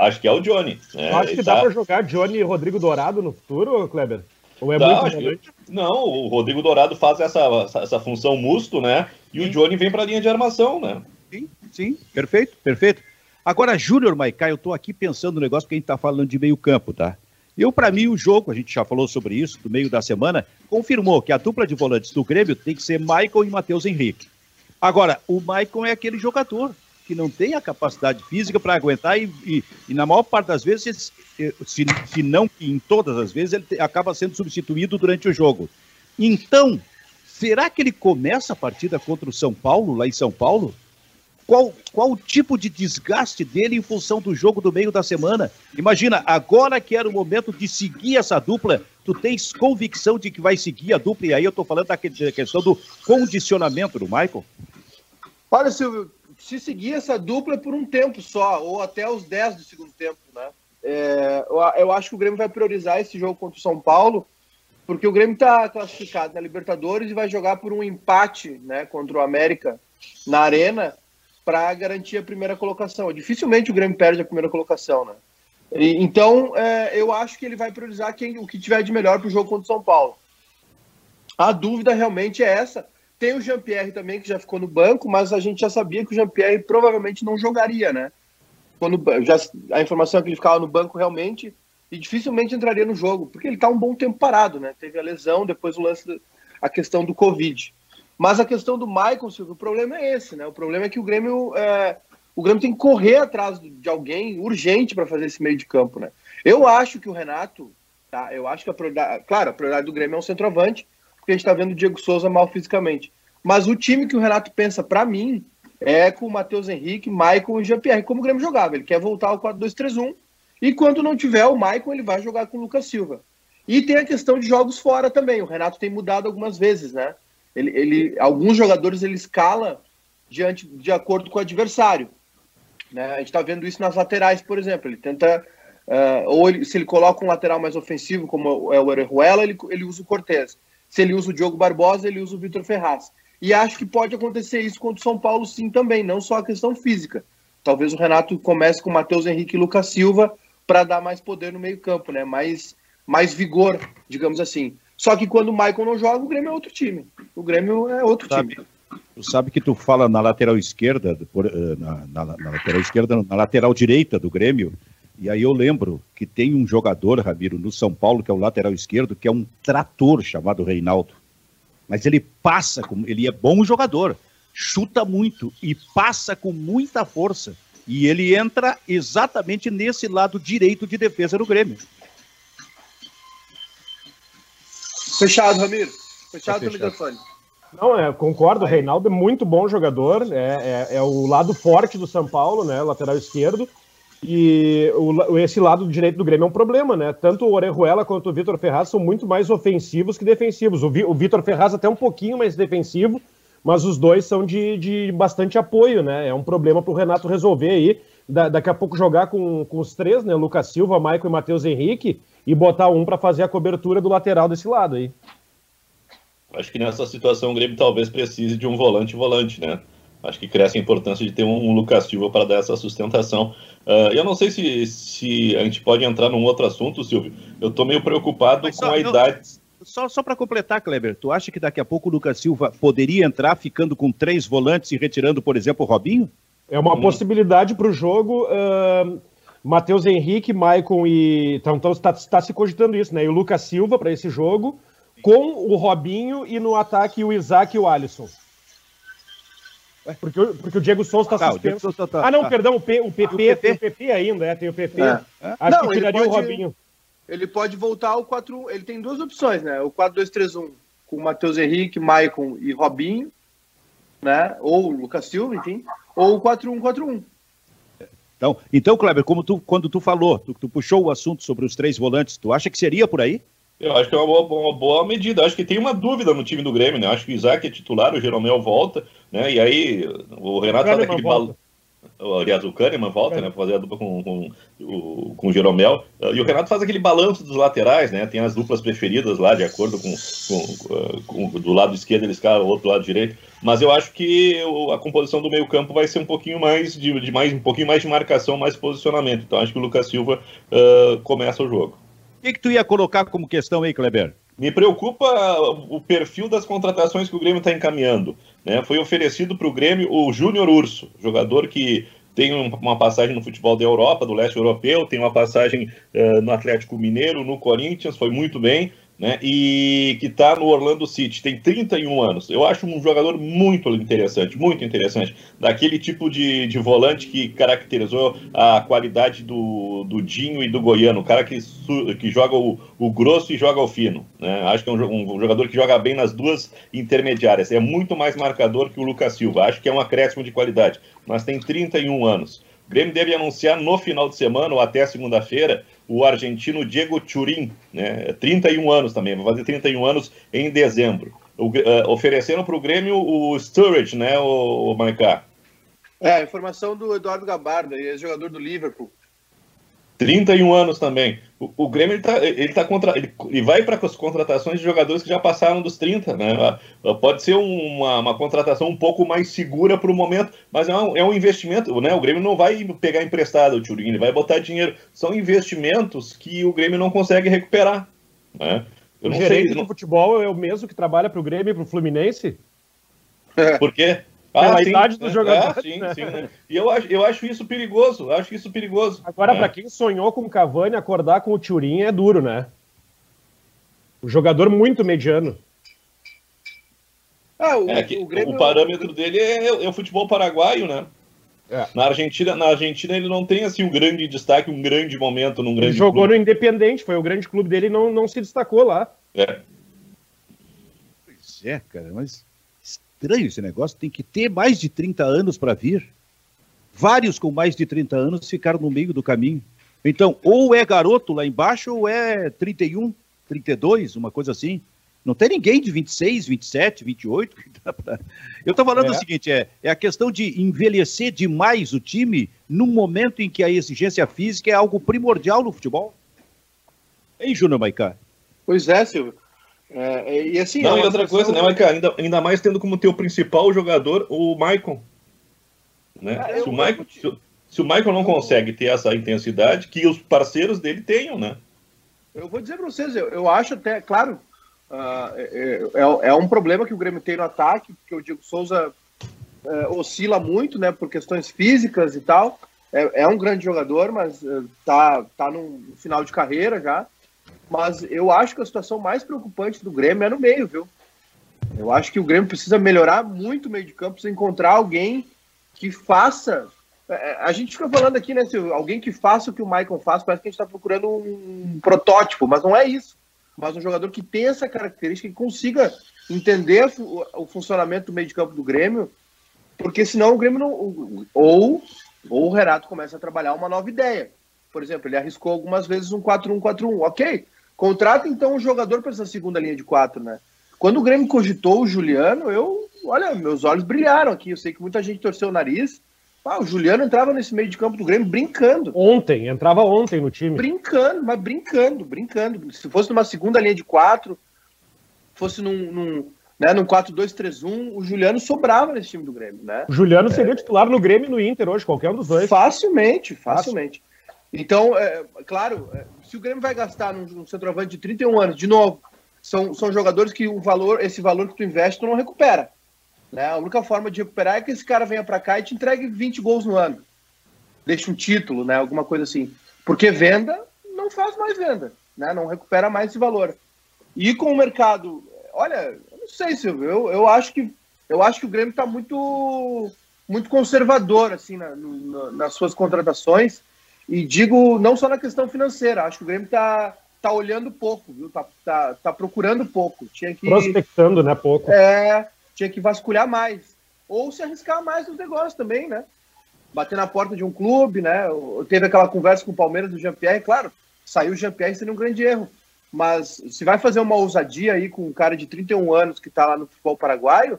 acho que é o Johnny. Né? Acho que dá tá... para jogar Johnny e Rodrigo Dourado no futuro, Kleber? Ou é tá, muito. Não, o Rodrigo Dourado faz essa, essa função musto, né? E sim. o Johnny vem para a linha de armação, né? Sim, sim, perfeito, perfeito. Agora, Júnior Maicá, eu estou aqui pensando no negócio que a gente está falando de meio campo, tá? Eu, para mim, o jogo, a gente já falou sobre isso, do meio da semana, confirmou que a dupla de volantes do Grêmio tem que ser Michael e Matheus Henrique. Agora, o Michael é aquele jogador que não tem a capacidade física para aguentar e, e, e, na maior parte das vezes, se, se não em todas as vezes, ele acaba sendo substituído durante o jogo. Então, será que ele começa a partida contra o São Paulo, lá em São Paulo? Qual, qual o tipo de desgaste dele em função do jogo do meio da semana? Imagina, agora que era o momento de seguir essa dupla, tu tens convicção de que vai seguir a dupla, e aí eu tô falando da questão do condicionamento do Michael? Olha, Silvio, se seguir essa dupla por um tempo só, ou até os 10 do segundo tempo, né? É, eu, acho que o Grêmio vai priorizar esse jogo contra o São Paulo, porque o Grêmio está classificado na Libertadores e vai jogar por um empate né, contra o América na Arena para garantir a primeira colocação. Dificilmente o Grêmio perde a primeira colocação, né? E, então, é, eu acho que ele vai priorizar quem, o que tiver de melhor para o jogo contra o São Paulo. A dúvida realmente é essa. Tem o Jean-Pierre também, que já ficou no banco, mas a gente já sabia que o Jean-Pierre provavelmente não jogaria, né? Quando, já, a informação é que ele ficava no banco realmente e dificilmente entraria no jogo, porque ele está um bom tempo parado, né? Teve a lesão, depois o lance, a questão do Covid. Mas a questão do Michael, Silvio, o problema é esse, né? O problema é que o Grêmio, é, o Grêmio tem que correr atrás de alguém urgente para fazer esse meio de campo, né? Eu acho que o Renato, tá? Eu acho que a prioridade, claro, a prioridade do Grêmio é um centroavante, porque a gente está vendo o Diego Souza mal fisicamente. Mas o time que o Renato pensa, para mim, é com o Matheus Henrique, Maicon e Jean-Pierre, como o Grêmio jogava. Ele quer voltar ao 4-2-3-1. E quando não tiver o Maicon, ele vai jogar com o Lucas Silva. E tem a questão de jogos fora também. O Renato tem mudado algumas vezes, né? Ele, ele, alguns jogadores ele escala diante, de acordo com o adversário. Né? A gente está vendo isso nas laterais, por exemplo. Ele tenta. Uh, ou ele, se ele coloca um lateral mais ofensivo, como é o Orejuela, ele, ele usa o Cortez. Se ele usa o Diogo Barbosa, ele usa o Vitor Ferraz. E acho que pode acontecer isso contra o São Paulo, sim, também, não só a questão física. Talvez o Renato comece com Matheus Henrique e Lucas Silva para dar mais poder no meio-campo, né? Mais, mais vigor, digamos assim. Só que quando o Michael não joga, o Grêmio é outro time. O Grêmio é outro sabe, time. Tu sabe que tu fala na lateral esquerda, eh, na, na, na, lateral esquerda, na lateral direita do Grêmio, e aí eu lembro que tem um jogador, Ramiro, no São Paulo, que é o lateral esquerdo, que é um trator chamado Reinaldo. Mas ele passa, com, ele é bom jogador, chuta muito e passa com muita força. E ele entra exatamente nesse lado direito de defesa do Grêmio. Fechado, Ramiro. Fechado, tá microfone. Não, é, concordo, o Reinaldo é muito bom jogador, é, é, é, o lado forte do São Paulo, né, lateral esquerdo, e o, esse lado direito do Grêmio é um problema, né, tanto o Orejuela quanto o Vitor Ferraz são muito mais ofensivos que defensivos, o, o Vitor Ferraz até um pouquinho mais defensivo, mas os dois são de, de bastante apoio, né, é um problema para o Renato resolver aí, da, daqui a pouco jogar com, com os três, né, Lucas Silva, Maicon e Matheus Henrique, e botar um para fazer a cobertura do lateral desse lado aí. Acho que nessa situação o Grêmio talvez precise de um volante-volante, né? Acho que cresce a importância de ter um, um Lucas Silva para dar essa sustentação. Uh, eu não sei se, se a gente pode entrar num outro assunto, Silvio. Eu estou meio preocupado só, com a não, idade. Só, só para completar, Kleber, tu acha que daqui a pouco o Lucas Silva poderia entrar ficando com três volantes e retirando, por exemplo, o Robinho? É uma hum. possibilidade para o jogo. Uh, Matheus Henrique, Maicon e. Então, está então tá se cogitando isso, né? E o Lucas Silva para esse jogo com o Robinho e no ataque o Isaac e o Alisson. Porque, porque o Diego Souza está ah, suspenso. Tá, tá, ah, não, tá. perdão, o, P, o, PP, o PP, tem o PP ainda, é, tem o PP. É. Acho não, que tiraria pode, o Robinho. Ele pode voltar ao 4 Ele tem duas opções, né? O 4-2-3-1 com o Matheus Henrique, Maicon e Robinho, né? Ou o Lucas Silva, enfim. Ou o 4-1-4-1. Então, então, Kleber, como tu, quando tu falou, tu, tu puxou o assunto sobre os três volantes, tu acha que seria por aí? Eu acho que é uma boa, uma boa medida. Eu acho que tem uma dúvida no time do Grêmio, né? Eu acho que o Isaac é titular, o Jeromel volta, né? E aí o Renato faz aquele balão. Aliás, o Kahneman volta, é. né? Pra fazer a dupla com, com, o, com o Jeromel. E o Renato faz aquele balanço dos laterais, né? Tem as duplas preferidas lá, de acordo com, com, com do lado esquerdo eles caem, o outro lado direito. Mas eu acho que a composição do meio campo vai ser um pouquinho mais de, de mais um pouquinho mais de marcação, mais posicionamento. Então acho que o Lucas Silva uh, começa o jogo que, que tu ia colocar como questão aí, Kleber? Me preocupa o perfil das contratações que o Grêmio está encaminhando. Né? Foi oferecido para o Grêmio o Júnior Urso, jogador que tem uma passagem no futebol da Europa, do leste europeu, tem uma passagem uh, no Atlético Mineiro, no Corinthians, foi muito bem né? E que está no Orlando City, tem 31 anos. Eu acho um jogador muito interessante, muito interessante. Daquele tipo de, de volante que caracterizou a qualidade do, do Dinho e do Goiano, o cara que, que joga o, o grosso e joga o fino. Né? Acho que é um, um, jogador que joga bem nas duas intermediárias. É muito mais marcador que o Lucas Silva. Acho que é um acréscimo de qualidade, mas tem 31 anos. O Grêmio deve anunciar no final de semana ou até segunda-feira o argentino Diego Turin, né, 31 anos também, vai fazer 31 anos em dezembro. O, uh, ofereceram para o Grêmio o Sturridge, né, o, o Marcar? É, informação do Eduardo Gabardo, ele é jogador do Liverpool. 31 anos também. O, o Grêmio ele tá, ele tá contra, ele, ele vai para as contratações de jogadores que já passaram dos 30, né? Pode ser uma, uma contratação um pouco mais segura para o momento, mas é um, é um investimento, né? O Grêmio não vai pegar emprestado o Turing, ele vai botar dinheiro. São investimentos que o Grêmio não consegue recuperar, né? Eu o gerente sei, de não... futebol é o mesmo que trabalha para o Grêmio e para o Fluminense? Por quê? Ah, sim, idade dos é, jogadores. É, sim, né? sim, né? E eu acho, eu acho isso perigoso, eu acho isso perigoso. Agora, é. para quem sonhou com o Cavani, acordar com o Turin é duro, né? O jogador muito mediano. Ah, o, é o, Grêmio... o parâmetro dele é, é, o futebol paraguaio, né? É. Na, Argentina, na Argentina ele não tem assim um grande destaque, um grande momento num grande Ele jogou clube. no Independente, foi o grande clube dele e não, não se destacou lá. É. Pois é, cara, mas estranho esse negócio, tem que ter mais de 30 anos para vir. Vários com mais de 30 anos ficaram no meio do caminho. Então, ou é garoto lá embaixo, ou é 31, 32, uma coisa assim. Não tem ninguém de 26, 27, 28. Eu estou falando é. o seguinte: é, é a questão de envelhecer demais o time num momento em que a exigência física é algo primordial no futebol. Hein, Júnior Maicá? Pois é, Silvio. É, é, e assim, Não, é e outra coisa, né, Maicá? Ainda, ainda mais tendo como teu principal jogador o Maicon. Né? Ah, se, o Michael, se, se, o Michael não consegue ter essa intensidade, que os parceiros dele tenham, né? Eu vou dizer para vocês, eu, eu acho até, claro, uh, é, é, é, um problema que o Grêmio tem no ataque, porque o Diego Souza é, oscila muito, né, por questões físicas e tal. É, é um grande jogador, mas uh, tá, tá no final de carreira já. Mas eu acho que a situação mais preocupante do Grêmio é no meio, viu? Eu acho que o Grêmio precisa melhorar muito o meio de campo, precisa encontrar alguém que faça. É, é, a gente fica falando aqui, né, Silvio? Alguém que faça o que o Michael faz, parece que a gente está procurando um protótipo, mas não é isso. Mas um jogador que tem essa característica, que consiga entender o funcionamento do meio de campo do Grêmio, porque senão o Grêmio não. Ou, ou o Renato começa a trabalhar uma nova ideia. Por exemplo, ele arriscou algumas vezes um 4-1-4-1. Ok. Contrata então um jogador para essa segunda linha de quatro, né? Quando o Grêmio cogitou o Juliano, eu olha, meus olhos brilharam aqui. Eu sei que muita gente torceu o nariz. Ah, o Juliano entrava nesse meio de campo do Grêmio brincando. Ontem, entrava ontem no time. Brincando, mas brincando, brincando. Se fosse numa segunda linha de quatro, fosse num, num, né, num 4-2-3-1, o Juliano sobrava nesse time do Grêmio, né? O Juliano seria é. titular no Grêmio e no Inter hoje, qualquer um dos dois. Facilmente, facilmente. Então, é, claro, é, se o Grêmio vai gastar num, num centroavante de 31 anos, de novo, são, são jogadores que o valor, esse valor que tu investe, tu não recupera. Né? A única forma de recuperar é que esse cara venha para cá e te entregue 20 gols no ano. Deixa um título, né? Alguma coisa assim. Porque venda não faz mais venda, né? Não recupera mais esse valor. E com o mercado, olha, eu não sei, Silvio, eu, eu acho que eu acho que o Grêmio está muito muito conservador assim na, no, nas suas contratações e digo não só na questão financeira, acho que o Grêmio está tá olhando pouco, viu? Tá, tá, tá procurando pouco. Tinha que prospectando, né, pouco. É, tinha que vasculhar mais. Ou se arriscar mais nos negócios também, né? Bater na porta de um clube, né? Teve aquela conversa com o Palmeiras do Jean-Pierre, claro, saiu o Jean-Pierre seria um grande erro. Mas se vai fazer uma ousadia aí com um cara de 31 anos que tá lá no futebol paraguaio,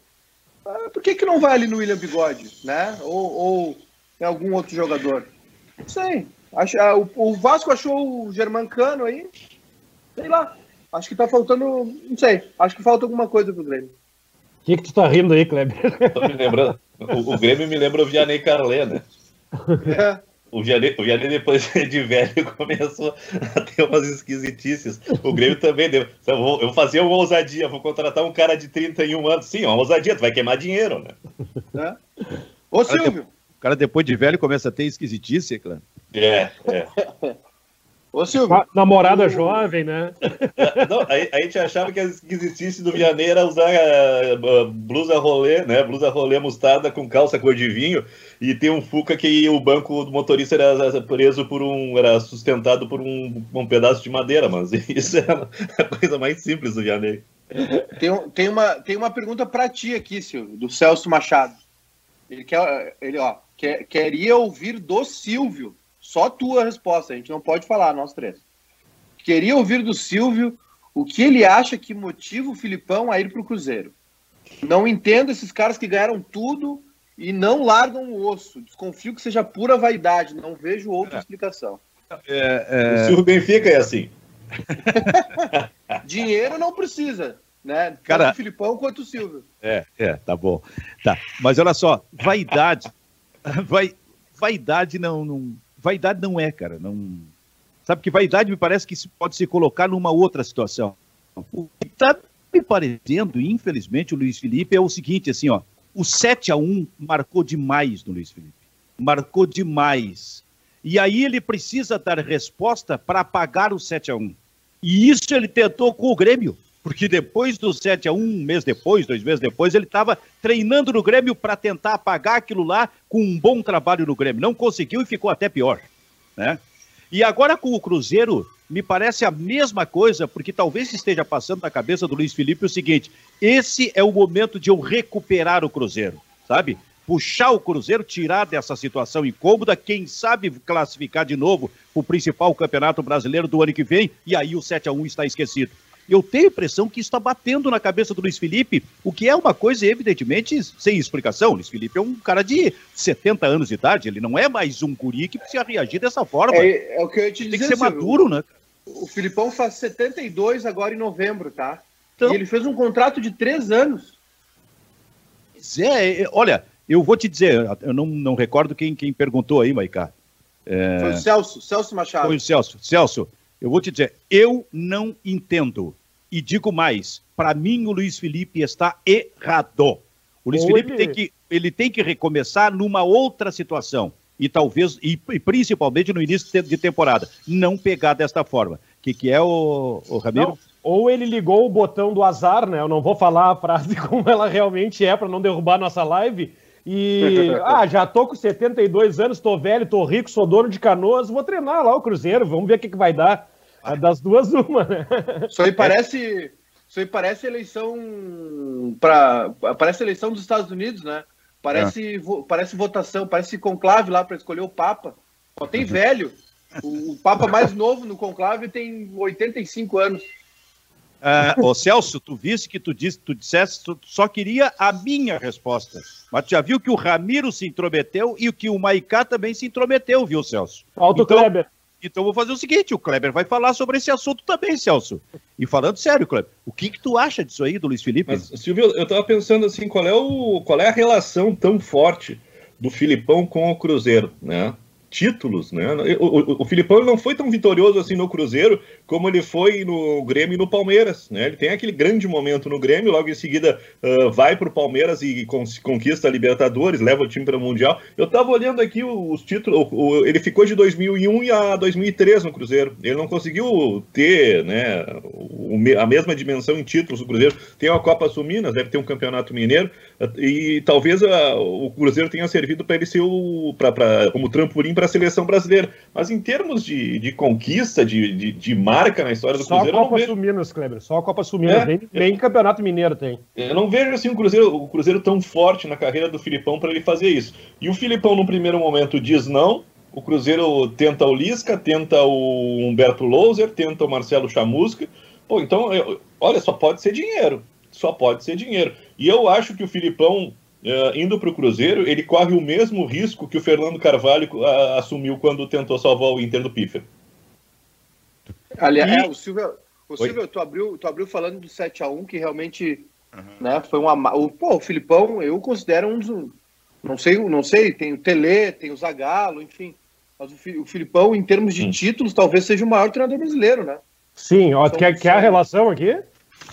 ah, por que, que não vai ali no William Bigode, né? Ou, ou em algum outro jogador? Não sei. Acho, ah, o, o Vasco achou o Germancano aí, sei lá. Acho que tá faltando, não sei. Acho que falta alguma coisa pro Grêmio. O que, que tu tá rindo aí, Kleber? Tô me lembrando. O, o Grêmio me lembra o Vianney Carlé, né? É. O Vianney, o Vianney, depois de velho, começou a ter umas esquisitices. O Grêmio também deu. Eu vou, eu vou fazer uma ousadia, vou contratar um cara de 31 anos. Sim, uma ousadia, tu vai queimar dinheiro, né? É. Ô, Silvio! O cara, depois de velho, começa a ter esquisitice, claro. É, é. Ô, Silvio. Namorada jovem, né? Não, a, a, gente achava que a esquisitice do Vianney era usar uh, blusa rolê, né? Blusa rolê mostarda com calça cor de vinho e tem um Fuca que o banco do motorista era preso por um. era sustentado por um, um pedaço de madeira, mas isso é a coisa mais simples do Vianney. Tem, tem, uma, tem uma pergunta para ti aqui, Silvio, do Celso Machado. Ele quer, ele, ó, quer, queria ouvir do Silvio só tua resposta, a gente não pode falar, nós três. Queria ouvir do Silvio o que ele acha que motiva o Filipão a ir para o Cruzeiro. Não entendo esses caras que ganharam tudo e não largam o osso. Desconfio que seja pura vaidade, não vejo outra é. explicação. É, é... O Silvio Benfica é assim. Dinheiro não precisa, né? Tanto Cara, o Filipão quanto o Silvio. É, é, tá bom. Tá. Mas olha só, vaidade. vai, vaidade não, não, vaidade não é, cara. Não... Sabe que vaidade me parece que pode se colocar numa outra situação. O que está me parecendo, infelizmente, o Luiz Felipe é o seguinte, assim, ó. O 7 a 1 marcou demais no Luiz Felipe. Marcou demais. E aí ele precisa dar resposta para apagar o 7 a 1 E isso ele tentou com o Grêmio. Porque depois do 7 a 1 um mês depois, dois meses depois, ele estava treinando no Grêmio para tentar apagar aquilo lá com um bom trabalho no Grêmio. Não conseguiu e ficou até pior. Né? E agora com o Cruzeiro, me parece a mesma coisa, porque talvez esteja passando na cabeça do Luiz Felipe o seguinte: esse é o momento de eu recuperar o Cruzeiro, sabe? Puxar o Cruzeiro, tirar dessa situação incômoda, quem sabe classificar de novo o principal campeonato brasileiro do ano que vem, e aí o 7 a 1 está esquecido. Eu tenho a impressão que isso está batendo na cabeça do Luiz Felipe, o que é uma coisa, evidentemente, sem explicação. O Luiz Felipe é um cara de 70 anos de idade, ele não é mais um guri que precisa reagir dessa forma. É, é o que eu ia te dizer. Tem que ser maduro, né? O Filipão faz 72 agora em novembro, tá? Então... E ele fez um contrato de três anos. É, é, olha, eu vou te dizer, eu não, não recordo quem, quem perguntou aí, Maicá. É... Foi o Celso, Celso Machado. Foi o Celso. Celso, eu vou te dizer, eu não entendo. E digo mais, para mim o Luiz Felipe está errado. O Luiz Felipe tem que, ele tem que recomeçar numa outra situação. E talvez, e, e principalmente no início de temporada, não pegar desta forma. O que, que é, o, o Ramiro? Não. Ou ele ligou o botão do azar, né? Eu não vou falar a frase como ela realmente é para não derrubar nossa live. E, ah, já tô com 72 anos, tô velho, tô rico, sou dono de canoas, vou treinar lá o Cruzeiro, vamos ver o que, que vai dar. Das duas, uma, né? Isso aí parece. Isso aí parece eleição para parece eleição dos Estados Unidos, né? Parece, é. vo, parece votação, parece conclave lá para escolher o Papa. Só tem velho. O, o, Papa mais novo no conclave tem 85 anos. Uh, ô Celso, tu viste que tu disse, tu disseste, tu só queria a minha resposta. Mas tu já viu que o Ramiro se intrometeu e que o Maicá também se intrometeu, viu, Celso? Alto então, Kleber. Então vou fazer o seguinte, o Kleber vai falar sobre esse assunto também, Celso. E falando sério, Kleber, o que, que tu acha disso aí do Luiz Felipe? Mas, Silvio, eu tava pensando assim, qual é, o, qual é a relação tão forte do Filipão com o Cruzeiro, né? títulos, né? O, o, o Filipão não foi tão vitorioso assim no Cruzeiro como ele foi no Grêmio e no Palmeiras, né? Ele tem aquele grande momento no Grêmio, logo em seguida uh, vai para o Palmeiras e conquista a Libertadores, leva o time para o Mundial. Eu estava olhando aqui os títulos, o, ele ficou de 2001 a 2003 no Cruzeiro. Ele não conseguiu ter, né, a mesma dimensão em títulos do Cruzeiro. Tem uma Copa Sul Minas, deve ter um Campeonato Mineiro e talvez a, o Cruzeiro tenha servido para ele ser o pra, pra, como trampolim para a seleção brasileira. Mas em termos de, de conquista, de, de, de, marca na história do Só Cruzeiro. Só a Copa vejo... Sul-Minas, Kleber. Só a Copa Sul-Minas. É, nem, nem Campeonato Mineiro tem. Eu não vejo assim o Cruzeiro, o Cruzeiro tão forte na carreira do Filipão para ele fazer isso. E o Filipão, no primeiro momento, diz não. O Cruzeiro tenta o Lisca, tenta o Humberto Louser, tenta o Marcelo Chamusca. Pô, então, eu, olha, só pode ser dinheiro. Só pode ser dinheiro. E eu acho que o Filipão Uh, indo para o Cruzeiro, ele corre o mesmo risco que o Fernando Carvalho uh, assumiu quando tentou salvar o Inter do Piffer. Aliás, e... é, o Silvio, o Silvio tu, abriu, tu abriu falando do 7x1, que realmente uhum. né, foi uma. O, pô, o Filipão, eu considero um dos. Não sei, não sei, tem o Tele, tem o Zagallo, enfim. Mas o, o Filipão, em termos de hum. títulos, talvez seja o maior treinador brasileiro, né? Sim, ó, quer, quer a relação aqui?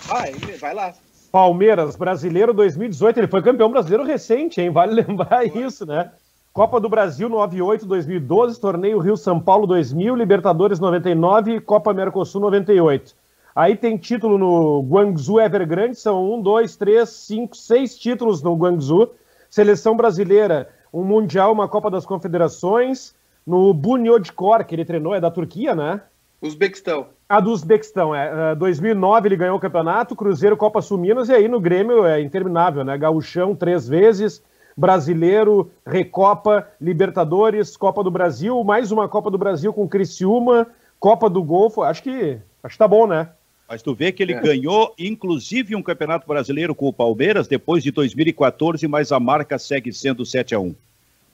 Ah, vai lá. Palmeiras, brasileiro 2018, ele foi campeão brasileiro recente, hein? Vale lembrar isso, né? Copa do Brasil 98, 2012, Torneio Rio São Paulo 2000, Libertadores 99 e Copa Mercosul 98. Aí tem título no Guangzhou Evergrande, são um, dois, três, cinco, seis títulos no Guangzhou. Seleção brasileira, um Mundial, uma Copa das Confederações. No Bunyodkor, que ele treinou, é da Turquia, né? Uzbequistão. A do Uzbequistão, é. 2009 ele ganhou o campeonato, Cruzeiro, Copa Sul Minas, e aí no Grêmio é interminável, né? Gauchão três vezes, Brasileiro, Recopa, Libertadores, Copa do Brasil, mais uma Copa do Brasil com Criciúma, Copa do Golfo, acho que, acho que tá bom, né? Mas tu vê que ele é. ganhou, inclusive, um Campeonato Brasileiro com o Palmeiras depois de 2014, mas a marca segue sendo 7 a 1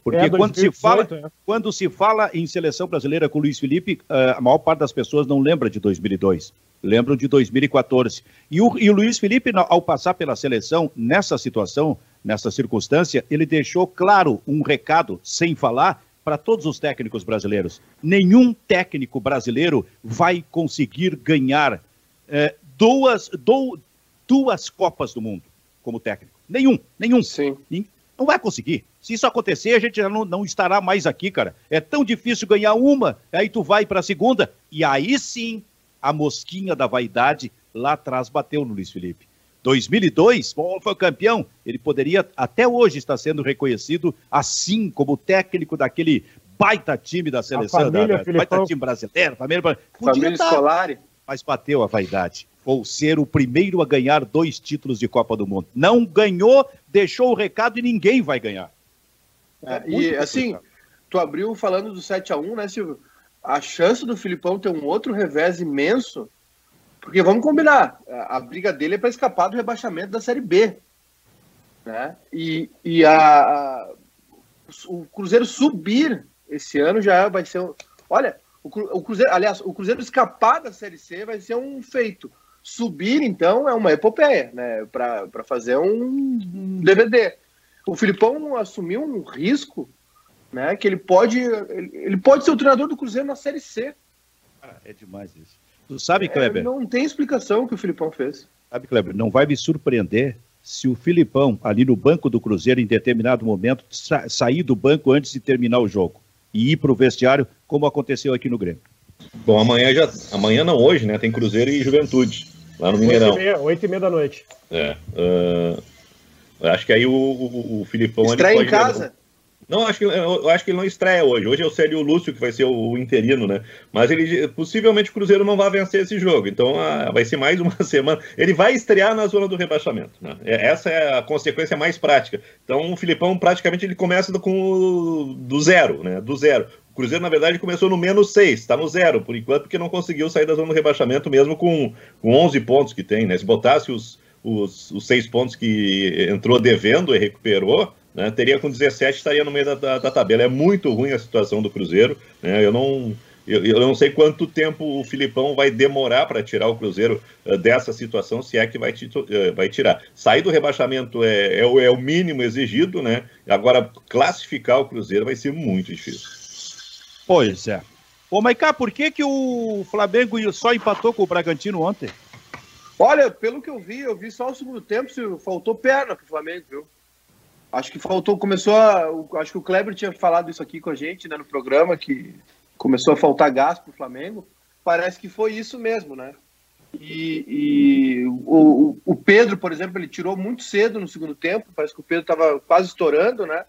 porque é, quando, 2018, se fala, é. quando se fala em seleção brasileira com o Luiz Felipe, uh, a maior parte das pessoas não lembra de 2002, lembram de 2014. E o, e o Luiz Felipe, ao passar pela seleção, nessa situação, nessa circunstância, ele deixou claro um recado, sem falar, para todos os técnicos brasileiros. Nenhum técnico brasileiro vai conseguir ganhar uh, duas, do, duas Copas do Mundo como técnico. Nenhum, nenhum. Sim. Não vai conseguir. Se isso acontecer, a gente já não, não estará mais aqui, cara. É tão difícil ganhar uma, aí tu vai para a segunda, e aí sim a mosquinha da vaidade lá atrás bateu no Luiz Felipe. 2002, foi campeão. Ele poderia até hoje estar sendo reconhecido assim como técnico daquele baita time da seleção, família, da, baita time brasileiro, família, família escolar. Mas bateu a vaidade ou ser o primeiro a ganhar dois títulos de Copa do Mundo. Não ganhou, deixou o recado e ninguém vai ganhar. É, e assim, tu abriu falando do 7 a 1 né, Silvio? A chance do Filipão ter um outro revés imenso Porque vamos combinar, a, briga dele é para escapar do rebaixamento da Série B. Né? E, e a, a, o Cruzeiro subir esse ano já vai ser. Olha, o, o Cruzeiro, aliás, o Cruzeiro escapar da Série C vai ser um feito. Subir, então, é uma epopeia, né? Para fazer um DVD. O Filipão assumiu um risco, né? Que ele pode, ele, ele pode ser o treinador do Cruzeiro na Série C. Ah, é demais isso. Tu sabe, é, Kleber? Não tem explicação que o Filipão fez. Sabe, Kleber, não vai me surpreender se o Filipão, ali no banco do Cruzeiro, em determinado momento, sa sair do banco antes de terminar o jogo e ir para o vestiário, como aconteceu aqui no Grêmio. Bom, amanhã já. Amanhã não, hoje, né? Tem Cruzeiro e Juventude, lá no Mineirão. Oito e meia da noite. É. Uh, acho que aí o, o, o Filipão. Estreia em casa? Não, acho que, eu acho que ele não estreia hoje. Hoje é o Célio Lúcio que vai ser o, interino, né? Mas ele possivelmente o Cruzeiro não vai vencer esse jogo. Então ah, vai ser mais uma semana. Ele vai estrear na zona do rebaixamento. Né? É, essa é a consequência mais prática. Então o Filipão praticamente ele começa do, com, do zero, né? Do zero. O Cruzeiro, na verdade, começou no menos 6, está no zero por enquanto, porque não conseguiu sair da zona do rebaixamento mesmo com, com 11 pontos que tem, né? Se botasse os, os, os seis pontos que entrou devendo e recuperou, né, teria com 17, estaria no meio da, da, da, tabela. É muito ruim a situação do Cruzeiro. Né, eu não. Eu, eu, não sei quanto tempo o Filipão vai demorar para tirar o Cruzeiro uh, dessa situação, se é que vai, uh, vai tirar. Sair do rebaixamento é, é, o, é o mínimo exigido, né? Agora, classificar o Cruzeiro vai ser muito difícil. Pois é. Ô, Maiká, por que, que o Flamengo só empatou com o Bragantino ontem? Olha, pelo que eu vi, eu vi só o segundo tempo, se faltou perna pro Flamengo, viu? Acho que faltou, começou a. Acho que o Kleber tinha falado isso aqui com a gente né, no programa, que começou a faltar gás para o Flamengo. Parece que foi isso mesmo, né? E, e o, o, Pedro, por exemplo, ele tirou muito cedo no segundo tempo. Parece que o Pedro estava quase estourando, né?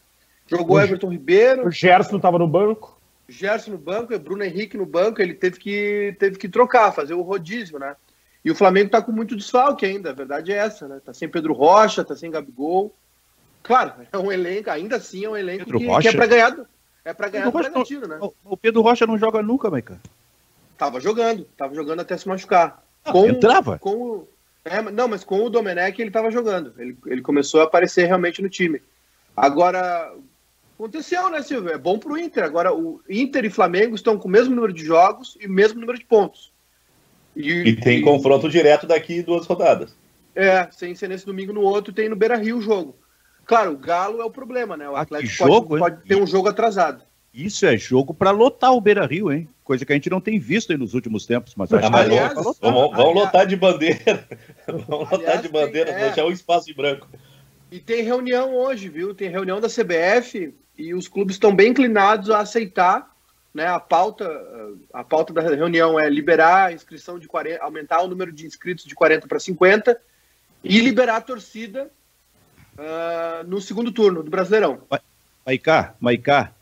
Jogou o Everton Ribeiro. O Gerson estava no banco. Gerson no banco, Bruno Henrique no banco. Ele teve que, teve que trocar, fazer o rodízio, né? E o Flamengo está com muito desfalque ainda. A verdade é essa, né? Tá sem Pedro Rocha, tá sem Gabigol. Claro, é um elenco, ainda assim é um elenco que, que, é para ganhar do, é para ganhar do Bragantino, né? O Pedro Rocha não joga nunca, Maica. Tava jogando, tava jogando até se machucar. Ah, com, entrava? Com, é, não, mas com o Domenech ele tava jogando. Ele, ele começou a aparecer realmente no time. Agora, aconteceu, né, Silvio? É bom pro Inter. Agora, o Inter e Flamengo estão com o mesmo número de jogos e o mesmo número de pontos. E, e tem e, confronto direto daqui duas rodadas. É, sem ser nesse domingo no outro, tem no Beira Rio o jogo. Claro, o Galo é o problema, né? O ah, Atlético jogo, pode, pode ter um jogo atrasado. Isso é jogo para lotar o Beira Rio, hein? Coisa que a gente não tem visto nos últimos tempos. Mas acho aliás, que vamos, vamos lotar de bandeira. vamos aliás, lotar de bandeira, tem, é... deixar um espaço em branco. E tem reunião hoje, viu? Tem reunião da CBF e os clubes estão bem inclinados a aceitar. Né, a pauta a pauta da reunião é liberar a inscrição de 40, aumentar o número de inscritos de 40 para 50 e liberar a torcida uh, no segundo turno do Brasileirão. Maicá, Maicá,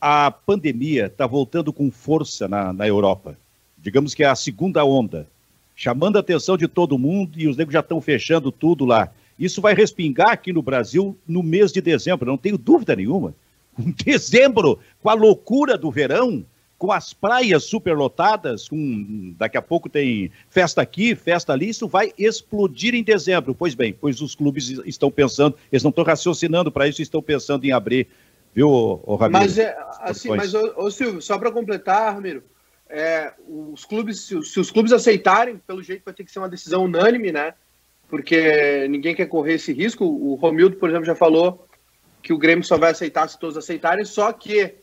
a pandemia está voltando com força na, na Europa. Digamos que é a segunda onda, chamando a atenção de todo mundo e os negros já estão fechando tudo lá. Isso vai respingar aqui no Brasil no mês de dezembro, não tenho dúvida nenhuma. Em dezembro, com a loucura do verão, com as praias superlotadas, com daqui a pouco tem festa aqui, festa ali, isso vai explodir em dezembro. Pois bem, pois os clubes estão pensando, eles não estão raciocinando para isso, estão pensando em abrir, viu, o Ramiro? Mas é assim, mas ô, ô Silvio, só para completar, Ramiro, é, os clubes, se, se, os clubes aceitarem, pelo jeito vai ter que ser uma decisão unânime, né? Porque ninguém quer correr esse risco. O Romildo, por exemplo, já falou que o Grêmio só vai aceitar se todos aceitarem, só que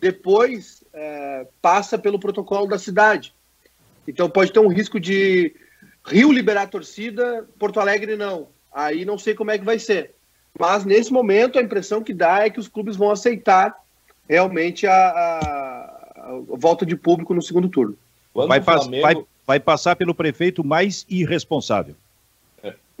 depois é, passa pelo protocolo da cidade. Então pode ter um risco de Rio liberar a torcida, Porto Alegre não. Aí não sei como é que vai ser. Mas nesse momento a impressão que dá é que os clubes vão aceitar realmente a, a, a volta de público no segundo turno. Vai, Flamengo... vai, vai passar pelo prefeito mais irresponsável.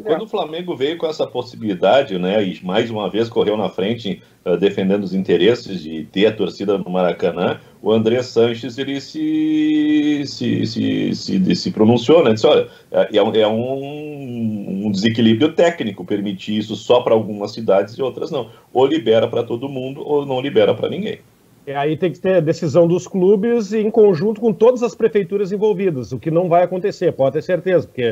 Quando o Flamengo veio com essa possibilidade, né, e mais uma vez correu na frente uh, defendendo os interesses de ter a torcida no Maracanã, o André Sanches ele se, se, se, se, se pronunciou, né, disse, olha, é, é, é um, um, desequilíbrio técnico permitir isso só para algumas cidades e outras não. Ou libera para todo mundo ou não libera para ninguém. E aí tem que ter a decisão dos clubes em conjunto com todas as prefeituras envolvidas, o que não vai acontecer, pode ter certeza, porque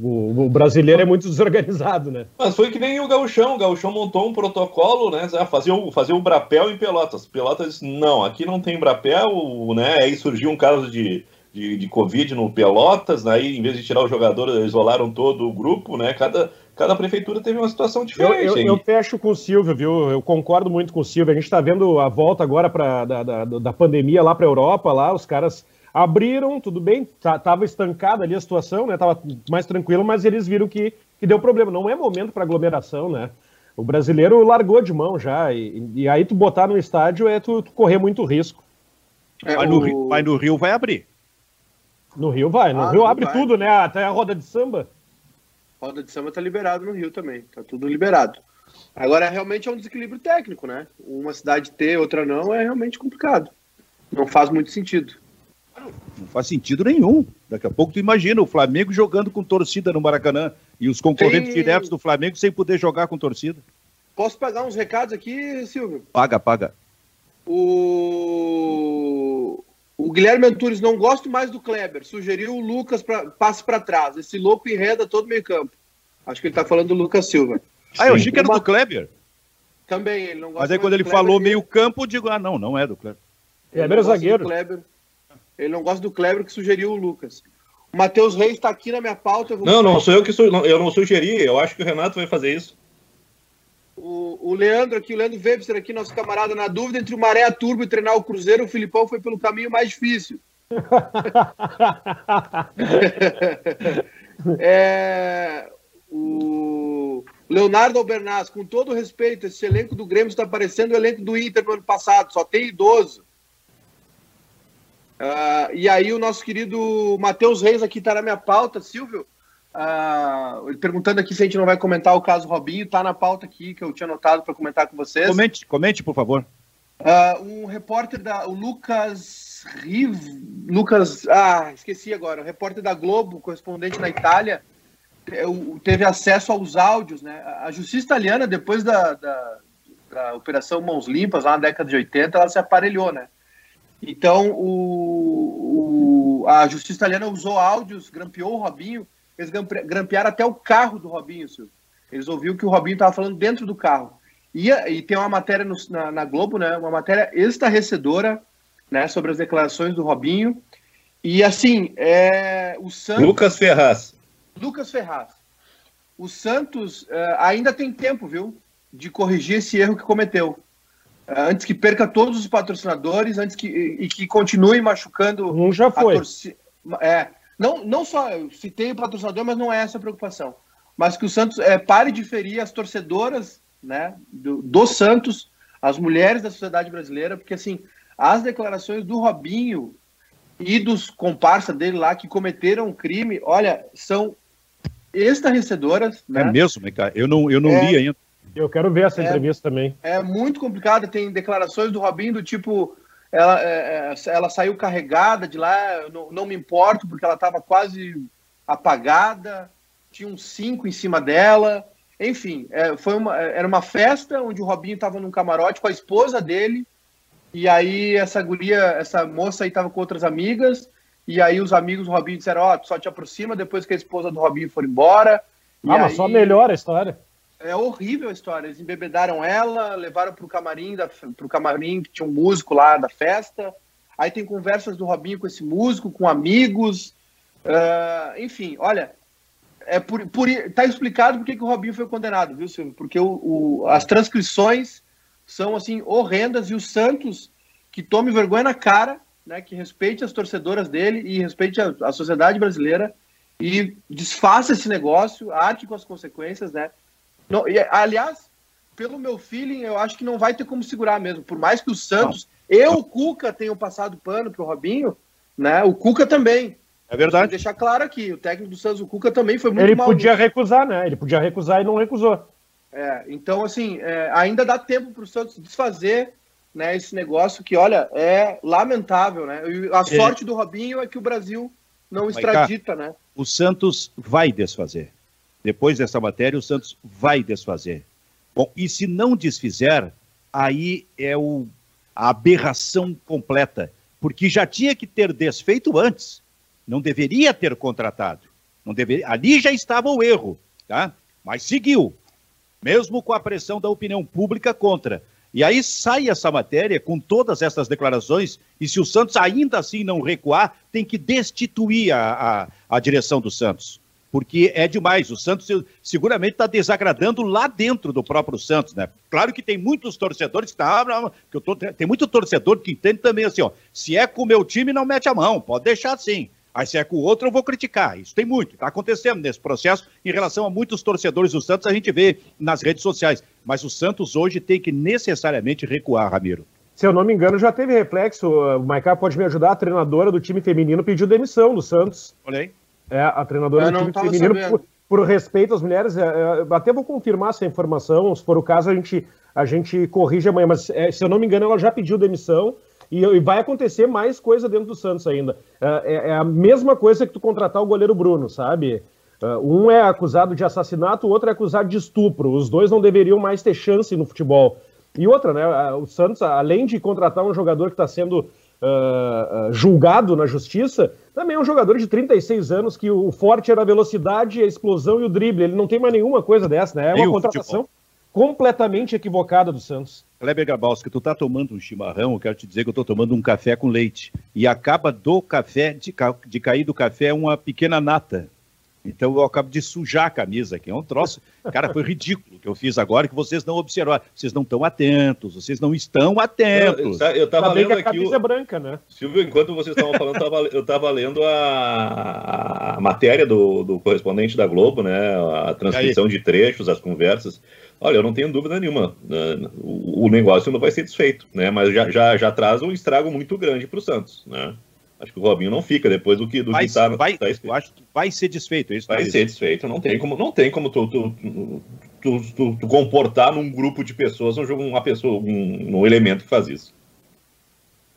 o, o, brasileiro é muito desorganizado, né? Mas foi que nem o Gauchão. O Gauchão montou um protocolo, né? Fazer o, fazer o Brapel em Pelotas. Pelotas, não, aqui não tem Brapel, né? Aí surgiu um caso de, de, de Covid no Pelotas, aí né? em vez de tirar o jogador, isolaram todo o grupo, né? Cada, cada prefeitura teve uma situação diferente. Eu, eu, eu, fecho com o Silvio, viu? Eu concordo muito com o Silvio. A gente está vendo a volta agora pra, da, da, da pandemia lá para a Europa, lá, os caras abriram, tudo bem, tá, tava estancada ali a situação, né? Tava mais tranquilo, mas eles viram que, que deu problema. Não é momento para aglomeração, né? O brasileiro largou de mão já, e, e aí tu botar no estádio é tu, tu correr muito risco. É, mas, no Rio, mas no Rio vai abrir. No Rio vai, no ah, Rio abre vai. tudo, né? Até a roda de samba. Roda de samba tá liberado no Rio também, tá tudo liberado. Agora, realmente é um desequilíbrio técnico, né? Uma cidade ter, outra não, é realmente complicado. Não faz muito sentido. Não faz sentido nenhum. Daqui a pouco tu imagina o Flamengo jogando com torcida no Maracanã e os concorrentes Tem... diretos do Flamengo sem poder jogar com torcida. Posso pagar uns recados aqui, Silvio? Paga, paga. O, o Guilherme Antunes não gosto mais do Kleber. Sugeriu o Lucas pra... passe para trás. Esse louco enreda todo meio campo. Acho que ele está falando do Lucas Silva. Ah, eu achei que era do Kleber. Também, ele não gosta Mas aí quando ele falou meio campo, eu digo, ah, não, não é do Kleber. Kleber é zagueiro. Kleber. Ele não gosta do Kleber que sugeriu o Lucas. O Matheus Reis está aqui na minha pauta. Não, não sou eu que su... eu não sugeri. Eu acho que o Renato vai fazer isso. O, o Leandro aqui, o Leandro Webster aqui, nosso camarada, na dúvida entre o Maré a Turbo e treinar o Cruzeiro, o Filipão foi pelo caminho mais difícil. é, o Leonardo Albernaz, com todo respeito, esse elenco do Grêmio está parecendo o elenco do Inter no ano passado, só tem idoso. Uh, e aí o nosso querido Matheus Reis aqui está na minha pauta, Silvio, uh, perguntando aqui se a gente não vai comentar o caso Robinho, está na pauta aqui que eu tinha anotado para comentar com vocês. Comente, comente, por favor. Uh, um repórter da o Lucas Riv, Lucas, ah, esqueci agora, um repórter da Globo, correspondente na Itália, teve acesso aos áudios, né? A justiça italiana, depois da, da, da Operação Mãos Limpas, lá na década de 80, ela se aparelhou, né? Então, o, o, a justiça italiana usou áudios, grampeou o Robinho, eles grampearam até o carro do Robinho, Silvio. Eles ouviram que o Robinho estava falando dentro do carro. E, e tem uma matéria no, na, na, Globo, né, uma matéria estarrecedora né, sobre as declarações do Robinho. E assim, é, o Santos. Lucas Ferraz. Lucas Ferraz. O Santos é, ainda tem tempo, viu, de corrigir esse erro que cometeu. Antes que perca todos os patrocinadores, antes que e que continue machucando um já foi. Torcida. É, não, não só eu citei o patrocinador, mas não é essa a preocupação. Mas que o Santos é, pare de ferir as torcedoras, né, do, do Santos, as mulheres da sociedade brasileira, porque assim as declarações do Robinho e dos comparsa dele lá que cometeram um crime, olha, são estarrecedoras. Né? É mesmo, Mica? Eu não, eu não é, li ainda. Eu quero ver essa é, entrevista também. É muito complicado. Tem declarações do Robinho do tipo: ela, é, é ela saiu carregada de lá, não, não me importo, porque ela estava quase apagada, tinha um cinco em cima dela. Enfim, é, foi uma, era uma festa onde o Robinho estava num camarote com a esposa dele. E aí essa guria, essa moça aí estava com outras amigas. E aí os amigos do Robinho disseram: Ó, oh, só te aproxima depois que a esposa do Robinho for embora. Ah, e mas aí... só melhora a história. É horrível a história. Eles embebedaram ela, levaram para o camarim, da, pro camarim que tinha um músico lá da festa. Aí tem conversas do Robinho com esse músico, com amigos. Uh, enfim, olha, é por, por, tá explicado por que o Robinho foi condenado, viu, Silvio? Porque o, o, as transcrições são assim horrendas e o Santos que tome vergonha na cara, né, que respeite as torcedoras dele e respeite a, a sociedade brasileira e desfaça esse negócio, arque com as consequências, né? Não, e, aliás, pelo meu feeling, eu acho que não vai ter como segurar mesmo. Por mais que o Santos não. e o Cuca tenham passado pano pro Robinho, né? O Cuca também. É verdade. deixar claro aqui, o técnico do Santos, o Cuca também foi muito Ele mal podia nisso. recusar, né? Ele podia recusar e não recusou. É, então, assim, é, ainda dá tempo para o Santos desfazer né, esse negócio que, olha, é lamentável, né? A é. sorte do Robinho é que o Brasil não extradita, né? O Santos vai desfazer. Depois dessa matéria, o Santos vai desfazer. Bom, e se não desfizer, aí é o. a aberração completa, porque já tinha que ter desfeito antes, não deveria ter contratado, não deveria, ali já estava o erro, tá? Mas seguiu, mesmo com a pressão da opinião pública contra. E aí sai essa matéria com todas essas declarações, e se o Santos ainda assim não recuar, tem que destituir a, a, a direção do Santos. Porque é demais. O Santos seguramente está desagradando lá dentro do próprio Santos, né? Claro que tem muitos torcedores que tá, que eu tô, tem muito torcedor que entende também assim, ó. Se é com o meu time, não mete a mão, pode deixar assim. Aí se é com o outro, eu vou criticar. Isso tem muito, está acontecendo nesse processo em relação a muitos torcedores do Santos, a gente vê nas redes sociais. Mas o Santos hoje tem que necessariamente recuar, Ramiro. Se eu não me engano, já teve reflexo. O Maicá pode me ajudar. A treinadora do time feminino pediu demissão do Santos. Olha aí. É, a treinadora do time feminino, por, por, respeito às mulheres, é, é, até vou confirmar essa informação. Se for o caso, a gente, a gente corrige amanhã. Mas é, se eu não me engano, ela já pediu demissão. E, e, vai acontecer mais coisa dentro do Santos ainda. É, é, é, a mesma coisa que tu contratar o goleiro Bruno, sabe? Uh, um é acusado de assassinato, o outro é acusado de estupro. Os dois não deveriam mais ter chance no futebol. E outra, né? O Santos, além de contratar um jogador que está sendo uh, julgado na justiça, também é um jogador de 36 anos que o forte era a velocidade, a explosão e o drible. Ele não tem mais nenhuma coisa dessa, né? É uma contratação futebol. completamente equivocada do Santos. Kleber Gabalski, tu tá tomando um chimarrão, eu quero te dizer que eu tô tomando um café com leite. E acaba do café, de, ca... de cair do café, uma pequena nata. Então eu acabo de sujar a camisa aqui. É um troço. Cara, foi ridículo o que eu fiz agora, que vocês não observaram. Vocês não estão atentos, vocês não estão atentos. Eu, eu, eu tava lendo que a camisa o... é branca, né? Silvio, enquanto vocês estavam falando, eu tava, eu tava lendo a, a matéria do, do correspondente da Globo, né? A transcrição de trechos, as conversas. Olha, eu não tenho dúvida nenhuma. Né? O negócio não vai ser desfeito, né? Mas já, já, já traz um estrago muito grande para o Santos, né? Acho que o Robinho não fica depois do que do vai, que tá, vai, tá Eu acho que vai ser desfeito. É isso vai ser desfeito. Não tem como, não tem como tu, tu, tu, tu, tu comportar num grupo de pessoas um, uma pessoa, um, um elemento que faz isso.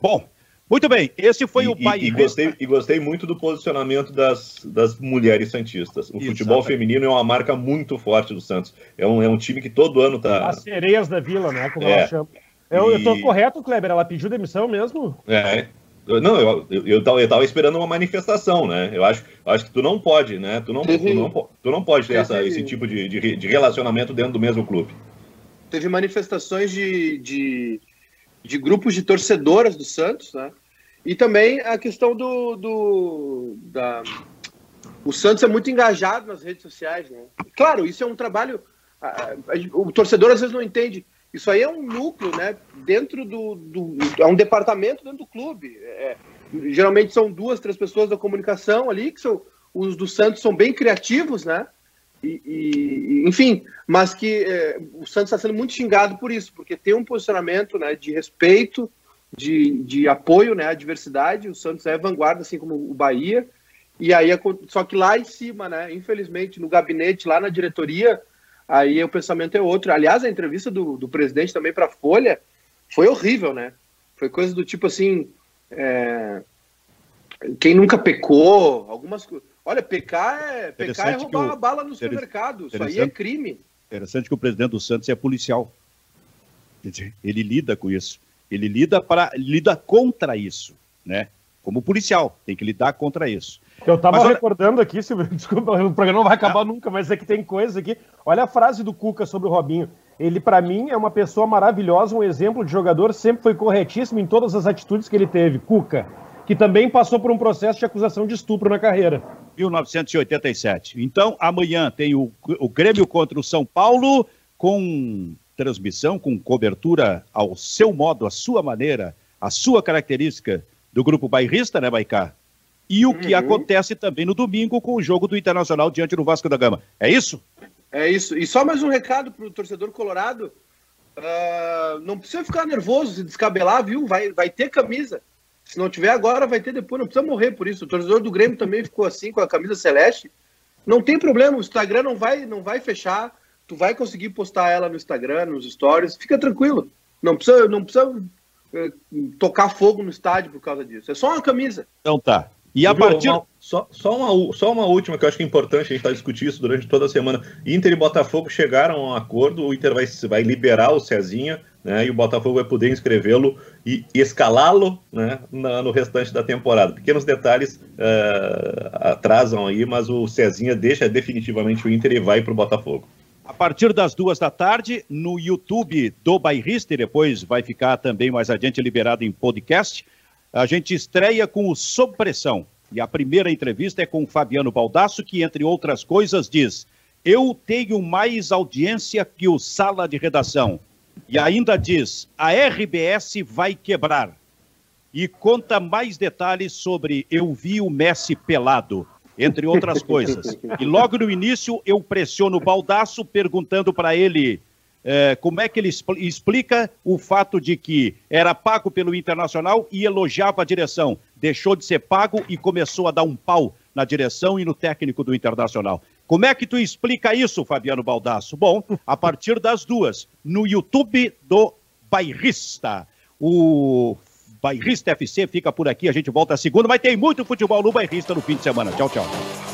Bom, muito bem, esse foi e, o pai. E, e, gostei, e gostei muito do posicionamento das, das mulheres santistas. O Exatamente. futebol feminino é uma marca muito forte do Santos. É um, é um time que todo ano tá. As sereias da vila, né? Como é. ela chama. Eu, e... eu tô correto, Kleber? Ela pediu demissão mesmo? É, não, eu, eu, eu, eu tava esperando uma manifestação, né? Eu acho, acho que tu não pode, né? Tu não, tu não, tu não pode ter essa, esse tipo de, de, de, relacionamento dentro do mesmo clube. Teve manifestações de, de, de, grupos de torcedoras do Santos, né? E também a questão do. do da... O Santos é muito engajado nas redes sociais, né? Claro, isso é um trabalho. O torcedor às vezes não entende. Isso aí é um núcleo, né? Dentro do, do é um departamento dentro do clube. É, geralmente são duas, três pessoas da comunicação ali que são os do Santos são bem criativos, né? E, e enfim, mas que é, o Santos está sendo muito xingado por isso, porque tem um posicionamento, né? De respeito, de, de apoio, né? À diversidade. O Santos é vanguarda, assim como o Bahia. E aí, só que lá em cima, né? Infelizmente, no gabinete, lá na diretoria, aí o pensamento é outro. Aliás, a entrevista do, do presidente também para a Folha foi horrível, né? Foi coisa do tipo assim. É... Quem nunca pecou, algumas coisas. Olha, pecar é, pecar é roubar uma bala no supermercado. Isso aí é crime. Interessante que o presidente do Santos é policial. Ele lida com isso. Ele lida para lida contra isso, né? Como policial, tem que lidar contra isso. Eu tava mas, recordando aqui, Silvio, desculpa, o programa não vai acabar nunca, mas é que tem coisas aqui. Olha a frase do Cuca sobre o Robinho. Ele, para mim, é uma pessoa maravilhosa, um exemplo de jogador, sempre foi corretíssimo em todas as atitudes que ele teve. Cuca, que também passou por um processo de acusação de estupro na carreira. 1987. Então, amanhã tem o, o Grêmio contra o São Paulo, com transmissão, com cobertura ao seu modo, à sua maneira, a sua característica do grupo bairrista, né, Baicá? E o que uhum. acontece também no domingo com o jogo do Internacional diante do Vasco da Gama. É isso? É isso. E só mais um recado para o torcedor colorado. Uh, não precisa ficar nervoso, se descabelar, viu? Vai, vai ter camisa. Se não tiver agora, vai ter depois. Não precisa morrer por isso. O torcedor do Grêmio também ficou assim com a camisa celeste. Não tem problema. O Instagram não vai, não vai fechar. Tu vai conseguir postar ela no Instagram, nos stories. Fica tranquilo. Não precisa, não precisa uh, tocar fogo no estádio por causa disso. É só uma camisa. Então tá. E a partir. Uma, só, só, uma, só uma última que eu acho que é importante, a gente está discutindo isso durante toda a semana. Inter e Botafogo chegaram a um acordo, o Inter vai, vai liberar o Cezinha né, e o Botafogo vai poder inscrevê-lo e escalá-lo né, no restante da temporada. Pequenos detalhes uh, atrasam aí, mas o Cezinha deixa definitivamente o Inter e vai para o Botafogo. A partir das duas da tarde, no YouTube do Bairrista, e depois vai ficar também mais adiante liberado em podcast, a gente estreia com o Sob Pressão. E a primeira entrevista é com o Fabiano Baldasso, que, entre outras coisas, diz: Eu tenho mais audiência que o Sala de Redação. E ainda diz: a RBS vai quebrar. E conta mais detalhes sobre Eu Vi o Messi pelado, entre outras coisas. E logo no início eu pressiono o Baldaço perguntando para ele é, como é que ele explica o fato de que era pago pelo Internacional e elogiava a direção. Deixou de ser pago e começou a dar um pau na direção e no técnico do Internacional. Como é que tu explica isso, Fabiano Baldasso? Bom, a partir das duas, no YouTube do Bairrista. O Bairrista FC fica por aqui, a gente volta a segunda, mas tem muito futebol no Bairrista no fim de semana. Tchau, tchau.